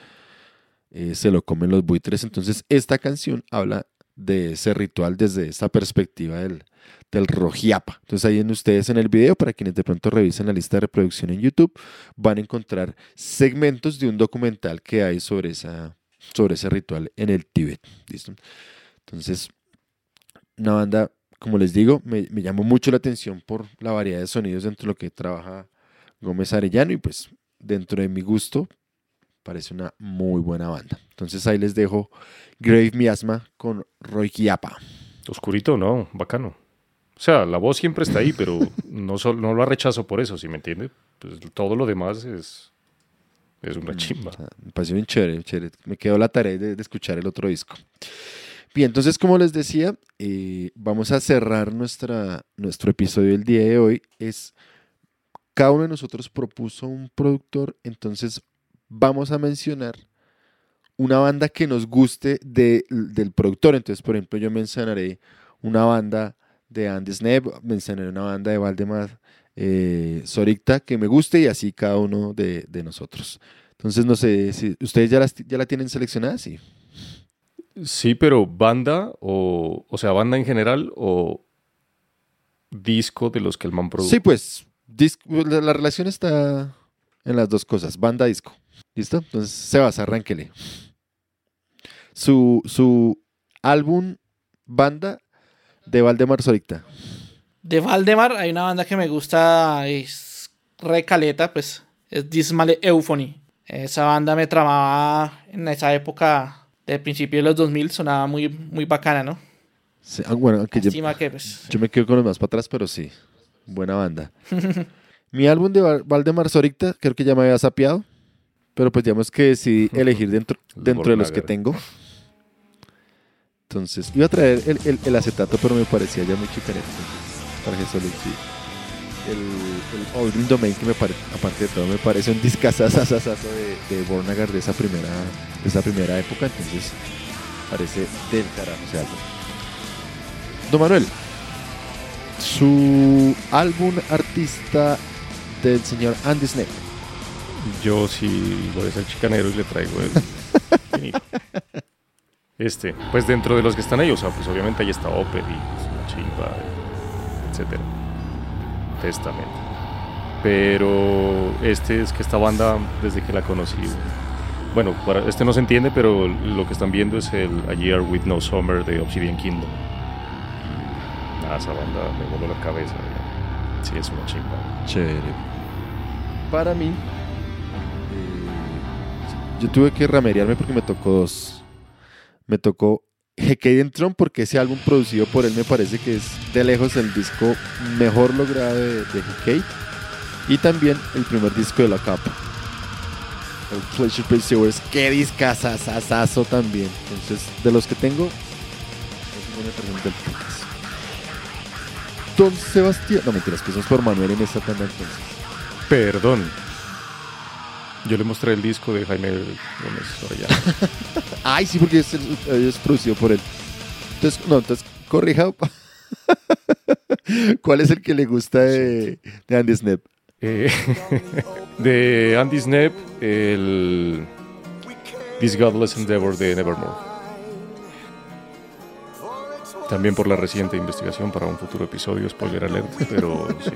eh, se lo comen los buitres. Entonces esta canción habla de ese ritual desde esa perspectiva del, del rojiapa. Entonces ahí en ustedes en el video, para quienes de pronto revisen la lista de reproducción en YouTube, van a encontrar segmentos de un documental que hay sobre, esa, sobre ese ritual en el Tíbet. Entonces, una banda como les digo, me, me, llamó mucho la atención por la variedad de sonidos dentro de lo que trabaja Gómez Arellano y pues dentro de mi gusto parece una muy buena banda. Entonces ahí les dejo Grave Miasma con Roy Kiapa. Oscurito, no, bacano. O sea, la voz siempre está ahí, pero no, solo, no la rechazo por eso, si me entiende. Pues todo lo demás es, es una chimba. O sea, me pareció bien chévere, chévere. Me quedó la tarea de, de escuchar el otro disco. Bien, entonces como les decía, eh, vamos a cerrar nuestra, nuestro episodio del día de hoy. Es cada uno de nosotros propuso un productor, entonces vamos a mencionar una banda que nos guste de, del productor. Entonces, por ejemplo, yo mencionaré una banda de Andy Sneb, mencionaré una banda de Valdemar eh, Soricta que me guste y así cada uno de, de nosotros. Entonces, no sé si ustedes ya, las, ya la tienen seleccionada, sí. Sí, pero banda o, o sea, banda en general o disco de los que el man produce. Sí, pues la, la, relación está en las dos cosas, banda, disco. ¿Listo? Entonces, Sebas, arránquele. Su, su álbum banda de Valdemar Soricta. De Valdemar hay una banda que me gusta, es recaleta, pues es Dismale Euphony. Esa banda me tramaba en esa época del principio de los 2000 sonaba muy, muy bacana, ¿no? Sí, ah, bueno, aunque yo, que, pues, yo me quedo con los más para atrás, pero sí. Buena banda. Mi álbum de Val- Valdemar Zoricta, creo que ya me había sapeado. Pero pues digamos que decidí elegir dentro, dentro de los que tengo. Entonces, iba a traer el, el- el acetato, pero me parecía ya muy chicanero. Entonces, traje solo el. El, el Domain, que me parece, aparte de todo, me parece un discazazazazazo de, de Bornagar de esa primera, de esa primera época. Entonces, parece del carajo ese álbum. Don Manuel, su álbum artista del señor Andy Snap. Yo sí voy a ser chicanero y le traigo el. Este, pues dentro de los que están ahí, o sea, pues obviamente ahí está Opel y pues, Chimba, etcétera. Testament. Pero este es que esta banda, desde que la conocí, bueno, para, este no se entiende, pero lo que están viendo es el A Year With No Summer de Obsidian Kingdom. Y nada, esa banda me voló la cabeza. Sí, es una chimba. Chévere. Para mí, yo tuve que ramerearme porque me tocó dos. Me tocó Hecaden Tron porque ese álbum producido por él me parece que es de lejos el disco mejor logrado de, de. Y también el primer disco de la capa. El Pleasure Pursuers. Qué discazazazazo también. Entonces, de los que tengo, una persona del podcast. Don Sebastián. No mentiras, que eso es por Manuel en esta tanda entonces. Perdón. Yo le mostré el disco de Jaime Gómez Orellana. Ay, sí, porque es, el- es producido por él. Entonces, no, entonces, corrija. ¿Cuál es el que le gusta de, de Andy Snap? Eh, de Andy Snap, el This Godless Endeavor de Nevermore. También por la reciente investigación para un futuro episodio, spoiler alert, pero sí,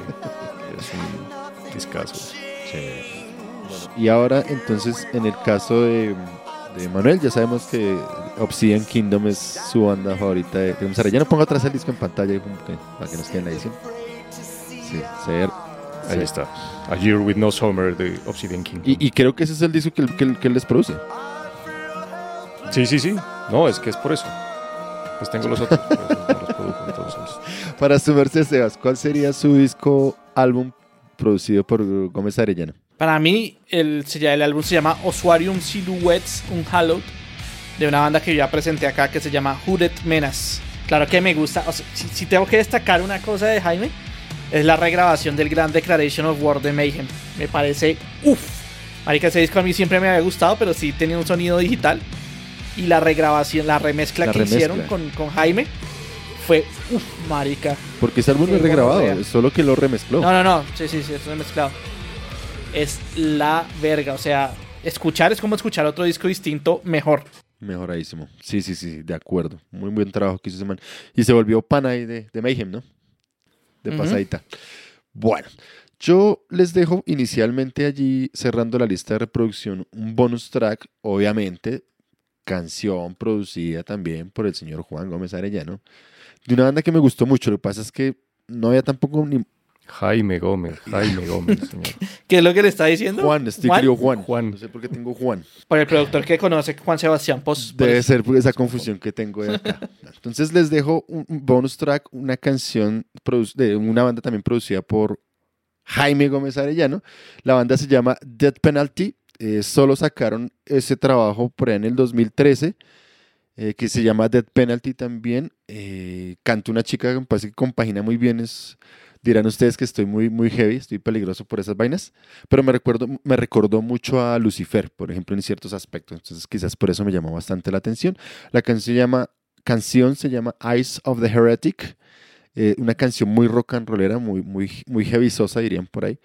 es un discazo. Y ahora, entonces, en el caso de, de Manuel, ya sabemos que Obsidian Kingdom es su banda favorita de, de. Ya no pongo atrás el disco en pantalla para que nos quede en la edición. Sí, ser. Ahí sí. está. A Year With No Summer de Obsidian Kingdom. Y, y creo que ese es el disco que, él- que, que les produce. Sí, sí, sí. No, es que es por eso. Pues tengo los otros, pero esos no los produjo, entonces. Para su merced, Sebas, ¿cuál sería su disco, álbum producido por Gómez Arellano? Para mí, el, se llama- el álbum se llama Oswarium Silhouettes Unhallowed, de una banda que yo ya presenté acá que se llama Hooded Menace. Claro que me gusta, o sea, si, si tengo que destacar una cosa de Jaime, es la regrabación del Grand Declaration of War de Mayhem. Me parece, uff, marica, ese disco a mí siempre me había gustado, pero sí tenía un sonido digital. Y la regrabación, la remezcla La que remezcla. hicieron con, con Jaime fue, uff, marica. Porque ese álbum no es regrabado, solo que lo remezcló. No, no, no. Sí, sí, sí, eso es mezclado. Es la verga. O sea, escuchar es como escuchar otro disco distinto mejor. Mejoradísimo. Sí, sí, sí, de acuerdo. Muy buen trabajo que hizo ese man. Y se volvió pana ahí de, de Mayhem, ¿no? De pasadita. Bueno, yo les dejo inicialmente allí, cerrando la lista de reproducción, un bonus track, obviamente, canción producida también por el señor Juan Gómez Arellano, de una banda que me gustó mucho. Lo que pasa es que no había tampoco ni... Jaime Gómez, Jaime Gómez, señor. ¿Qué es lo que le está diciendo? Juan, estoy Juan, Juan. Juan. No sé por qué tengo Juan. Por el productor que conoce, Juan Sebastián Pos. Debe ser por esa confusión que tengo de acá. Entonces les dejo un bonus track, una canción de una banda también producida por Jaime Gómez Arellano. La banda se llama Death Penalty. Eh, solo sacaron ese trabajo por ahí en el 2013, eh, que se llama Death Penalty también. Eh, canta una chica que me parece que compagina muy bien. Es, dirán ustedes que estoy muy, muy heavy, estoy peligroso por esas vainas, pero me, recuerdo, me recordó mucho a Lucifer, por ejemplo, en ciertos aspectos. Entonces quizás por eso me llamó bastante la atención. La canción se llama, canción se llama Eyes of the Heretic. eh, una canción muy rock and rollera, muy, muy, muy heavysosa, dirían por ahí.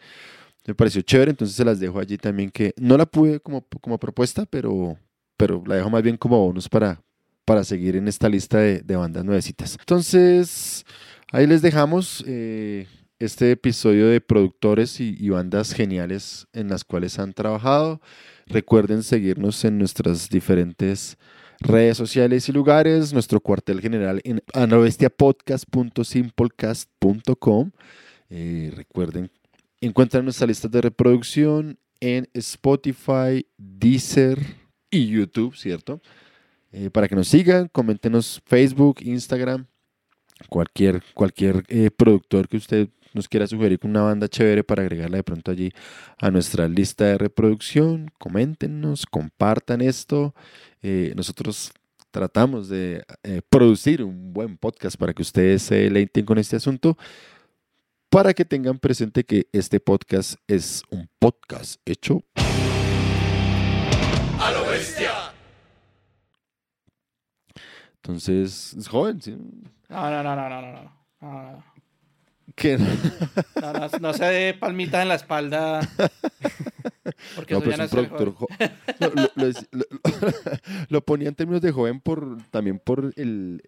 Me pareció chévere, entonces se las dejo allí también que no la pude como, como propuesta, pero, pero la dejo más bien como bonus para, para seguir en esta lista de, de bandas nuevecitas. Entonces, ahí les dejamos eh, este episodio de productores y, bandas geniales en las cuales han trabajado. Recuerden seguirnos en nuestras diferentes redes sociales y lugares, nuestro cuartel general en anobestiapodcast.simplecast.com. Eh, recuerden, encuentran nuestra lista de reproducción en Spotify, Deezer y YouTube, ¿cierto? Eh, para que nos sigan, coméntenos Facebook, Instagram, cualquier, cualquier eh, productor que usted nos quiera sugerir con una banda chévere para agregarla de pronto allí a nuestra lista de reproducción, coméntenos, compartan esto. Eh, nosotros tratamos de eh, producir un buen podcast para que ustedes se deleiten con este asunto, para que tengan presente que este podcast es un podcast hecho a lo bestia. Entonces, es joven, ¿sí? No, no, no, no, no, no. no. No, no, no, no se dé palmitas en la espalda. Porque No, eso ya es no un productor joven. jo- No, lo, lo dec- lo- lo ponía en términos de joven por también por el